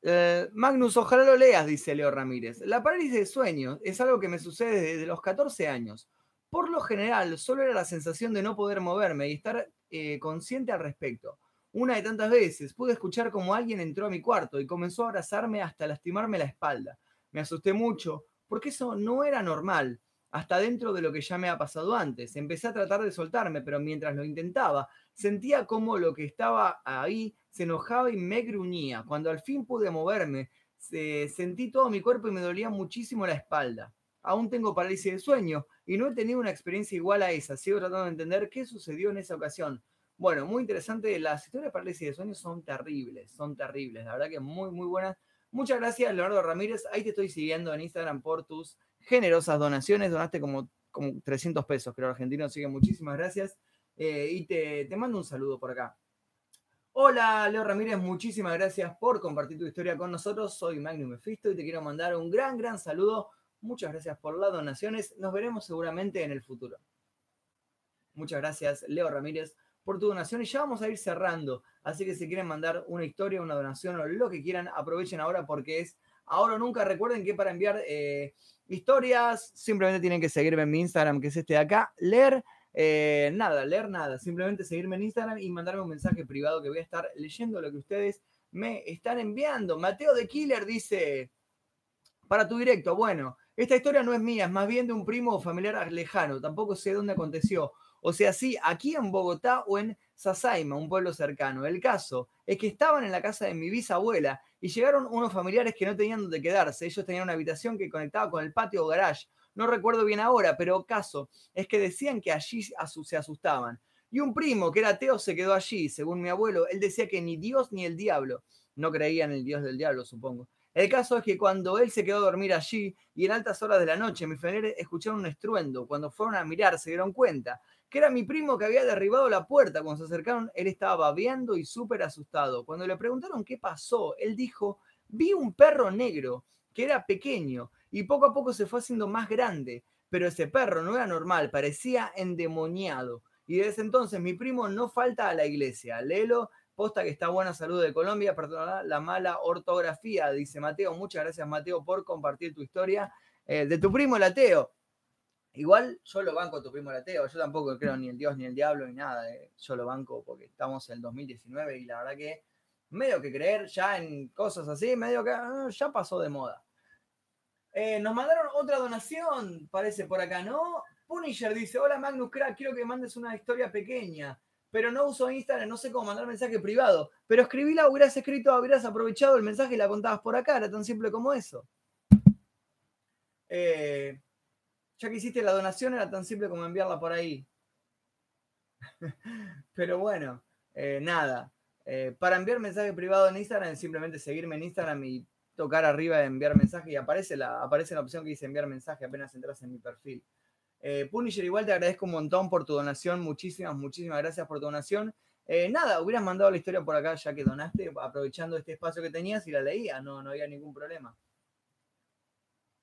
Eh, Magnus, ojalá lo leas, dice Leo Ramírez. La parálisis de sueño es algo que me sucede desde los 14 años. Por lo general, solo era la sensación de no poder moverme y estar eh, consciente al respecto. Una de tantas veces pude escuchar como alguien entró a mi cuarto y comenzó a abrazarme hasta lastimarme la espalda. Me asusté mucho, porque eso no era normal, hasta dentro de lo que ya me ha pasado antes. Empecé a tratar de soltarme, pero mientras lo intentaba, sentía como lo que estaba ahí se enojaba y me gruñía. Cuando al fin pude moverme, Se- sentí todo mi cuerpo y me dolía muchísimo la espalda. Aún tengo parálisis de sueño y no he tenido una experiencia igual a esa. Sigo tratando de entender qué sucedió en esa ocasión. Bueno, muy interesante. Las historias de parálisis de sueño son terribles, son terribles. La verdad que muy, muy buenas. Muchas gracias, Leonardo Ramírez. Ahí te estoy siguiendo en Instagram por tus generosas donaciones. Donaste como, como 300 pesos, creo, argentino. Así muchísimas gracias. Eh, y te, te mando un saludo por acá. Hola, Leo Ramírez, muchísimas gracias por compartir tu historia con nosotros. Soy Magnum Mefisto y te quiero mandar un gran, gran saludo. Muchas gracias por las donaciones. Nos veremos seguramente en el futuro. Muchas gracias, Leo Ramírez, por tu donación. Y ya vamos a ir cerrando. Así que si quieren mandar una historia, una donación o lo que quieran, aprovechen ahora porque es ahora o nunca. Recuerden que para enviar eh, historias, simplemente tienen que seguirme en mi Instagram, que es este de acá, leer. eh, nada, leer nada, simplemente seguirme en Instagram y mandarme un mensaje privado que voy a estar leyendo lo que ustedes me están enviando. Mateo de Killer dice, para tu directo, bueno, esta historia no es mía, es más bien de un primo familiar lejano, tampoco sé dónde aconteció. O sea, sí, aquí en Bogotá o en Sasaima, un pueblo cercano. El caso es que estaban en la casa de mi bisabuela y llegaron unos familiares que no tenían donde quedarse. Ellos tenían una habitación que conectaba con el patio o garage. No recuerdo bien ahora, pero caso es que decían que allí se asustaban. Y un primo que era ateo se quedó allí, según mi abuelo. Él decía que ni Dios ni el diablo. No creía en el Dios del diablo, supongo. El caso es que cuando él se quedó a dormir allí y en altas horas de la noche, mis familiares escucharon un estruendo. Cuando fueron a mirar, se dieron cuenta que era mi primo que había derribado la puerta. Cuando se acercaron, él estaba babeando y súper asustado. Cuando le preguntaron qué pasó, él dijo, vi un perro negro que era pequeño y poco a poco se fue haciendo más grande, pero ese perro no era normal, parecía endemoniado. Y desde entonces mi primo no falta a la iglesia. Léelo, posta que está buena salud de Colombia, perdona la mala ortografía, dice Mateo. Muchas gracias Mateo por compartir tu historia eh, de tu primo el ateo. Igual yo lo banco a tu primo el ateo, yo tampoco creo ni en Dios ni el diablo ni nada, eh. yo lo banco porque estamos en el 2019 y la verdad que medio que creer ya en cosas así, medio que ah, ya pasó de moda. Eh, nos mandaron otra donación, parece por acá, ¿no? Punisher dice, hola Magnus Crack, quiero que mandes una historia pequeña, pero no uso Instagram, no sé cómo mandar mensaje privado, pero escribíla, hubieras escrito, hubieras aprovechado el mensaje y la contabas por acá, era tan simple como eso. Eh, ya que hiciste la donación, era tan simple como enviarla por ahí. pero bueno, eh, nada. Eh, para enviar mensaje privado en Instagram, simplemente seguirme en Instagram y tocar arriba de enviar mensaje y aparece la, aparece la opción que dice enviar mensaje apenas entras en mi perfil. Eh, Punisher, igual te agradezco un montón por tu donación. Muchísimas, muchísimas gracias por tu donación. Nada, hubieras mandado la historia por acá ya que donaste, aprovechando este espacio que tenías y la leía, no, no había ningún problema.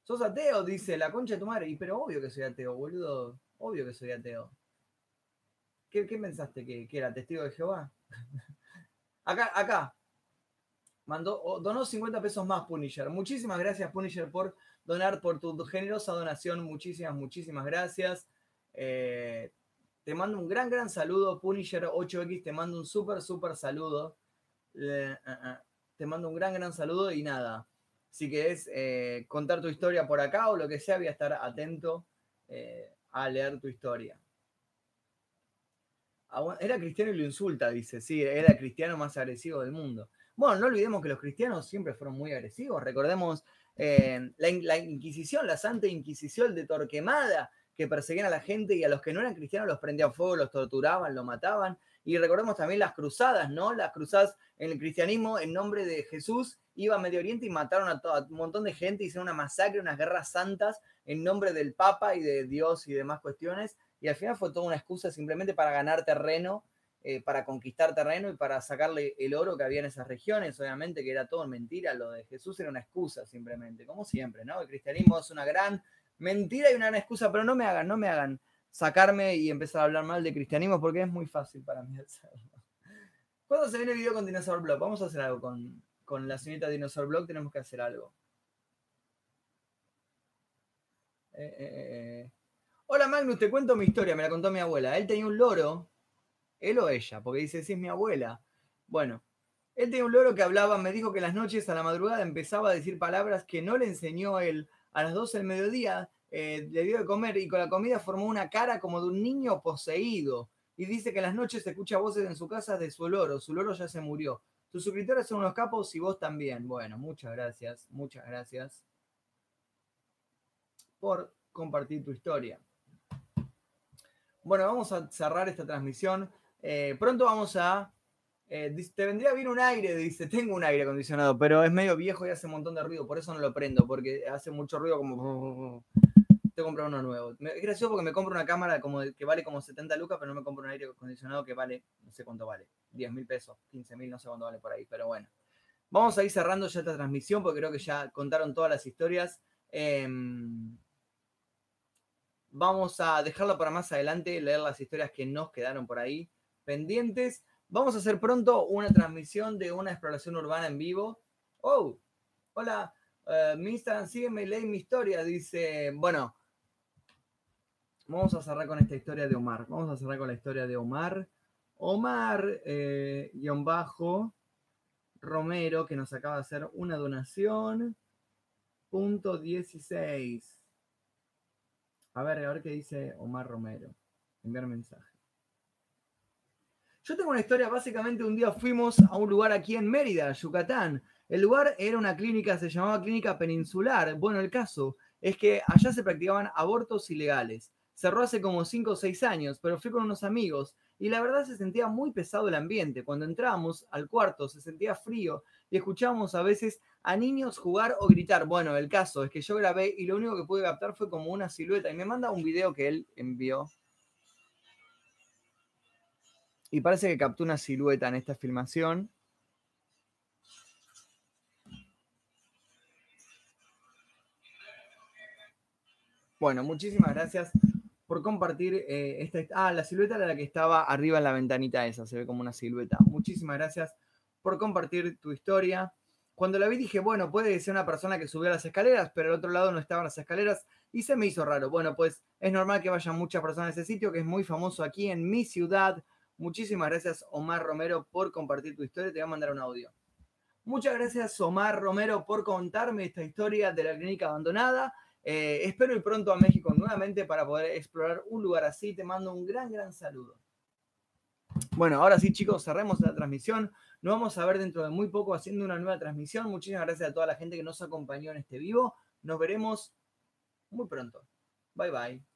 ¿Sos ateo? Dice la concha de tu madre. Y pero obvio que soy ateo, boludo. Obvio que soy ateo. ¿Qué, pensaste? ¿Que, era testigo de Jehová? acá, acá. Mandó, donó 50 pesos más Punisher. Muchísimas gracias, Punisher, por donar, por tu generosa donación. Muchísimas, muchísimas gracias. Eh, te mando un gran, gran saludo, Punisher 8X. Te mando un súper, súper saludo. Eh, ah. te mando un gran, gran saludo y nada. Si querés eh, contar tu historia por acá o lo que sea, voy a estar atento eh, a leer tu historia. Agua- Era cristiano y lo insulta, dice. Sí, era el cristiano más agresivo del mundo. Bueno, no olvidemos que los cristianos siempre fueron muy agresivos. Recordemos eh, la, la Inquisición, la Santa Inquisición de Torquemada, que perseguían a la gente y a los que no eran cristianos los prendían fuego, los torturaban, los mataban. Y recordemos también las cruzadas, ¿no? Las cruzadas en el cristianismo, en nombre de Jesús, iba a Medio Oriente y mataron a, to- a un montón de gente, hicieron una masacre, unas guerras santas en nombre del Papa y de Dios y demás cuestiones. Y al final fue toda una excusa simplemente para ganar terreno, eh, para conquistar terreno y para sacarle el oro que había en esas regiones. Obviamente que era todo mentira, lo de Jesús era una excusa simplemente, como siempre, ¿no? El cristianismo es una gran mentira y una gran excusa, pero no me hagan, no me hagan sacarme y empezar a hablar mal de cristianismo porque es muy fácil para mí hacerlo. ¿Cuándo se viene el video con Dinosaur? Vamos a hacer algo con, con la señorita Dinosaur Blog, tenemos que hacer algo. Eh, eh, eh. Hola Magnus, te cuento mi historia, me la contó mi abuela. Él tenía un loro, él o ella, porque dice, sí es mi abuela. Bueno, él tenía un loro que hablaba, me dijo que las noches a la madrugada empezaba a decir palabras que no le enseñó él. A las 12 del mediodía le dio de comer y con la comida formó una cara como de un niño poseído. Y dice que en las noches escucha voces en su casa de su loro. Su loro ya se murió. Tus suscriptores son unos capos y vos también. Bueno, muchas gracias, muchas gracias por compartir tu historia. Bueno, vamos a cerrar esta transmisión. Eh, pronto vamos a... eh, te vendría bien un aire, dice, tengo un aire acondicionado, pero es medio viejo y hace un montón de ruido, por eso no lo prendo, porque hace mucho ruido como... Te compro uno nuevo. Es gracioso porque me compro una cámara como que vale como 70 lucas, pero no me compro un aire acondicionado que vale, no sé cuánto vale, 10 mil pesos, 15 mil, no sé cuánto vale por ahí, pero bueno. Vamos a ir cerrando ya esta transmisión porque creo que ya contaron todas las historias. Em, vamos a dejarlo para más adelante, leer las historias que nos quedaron por ahí pendientes. Vamos a hacer pronto una transmisión de una exploración urbana en vivo. Oh, hola, eh, mi Instagram, sígueme, lee mi historia. Dice, bueno, vamos a cerrar con esta historia de Omar. Vamos a cerrar con la historia de Omar. Omar, eh, guion bajo, Romero, que nos acaba de hacer una donación. Punto 16. A ver, a ver qué dice Omar Romero. Enviar mensaje. Yo tengo una historia, básicamente un día fuimos a un lugar aquí en Mérida, Yucatán. El lugar era una clínica, se llamaba Clínica Peninsular. Bueno, el caso es que allá se practicaban abortos ilegales. Cerró hace como 5 o 6 años, pero fui con unos amigos y la verdad se sentía muy pesado el ambiente. Cuando entrábamos al cuarto se sentía frío y escuchábamos a veces a niños jugar o gritar. Bueno, el caso es que yo grabé y lo único que pude captar fue como una silueta y me manda un video que él envió. Y parece que captó una silueta en esta filmación. Bueno, muchísimas gracias por compartir eh, esta. Ah, la silueta era la que estaba arriba en la ventanita esa, se ve como una silueta. Muchísimas gracias por compartir tu historia. Cuando la vi dije, bueno, puede ser una persona que subió las escaleras, pero al otro lado no estaban las escaleras y se me hizo raro. Bueno, pues es normal que vayan muchas personas a ese sitio que es muy famoso aquí en mi ciudad. Muchísimas gracias, Omar Romero, por compartir tu historia. Te voy a mandar un audio. Muchas gracias, Omar Romero, por contarme esta historia de la clínica abandonada. Eh, espero ir pronto a México nuevamente para poder explorar un lugar así. Te mando un gran, gran saludo. Bueno, ahora sí, chicos, cerremos la transmisión. Nos vamos a ver dentro de muy poco haciendo una nueva transmisión. Muchísimas gracias a toda la gente que nos acompañó en este vivo. Nos veremos muy pronto. Bye, bye.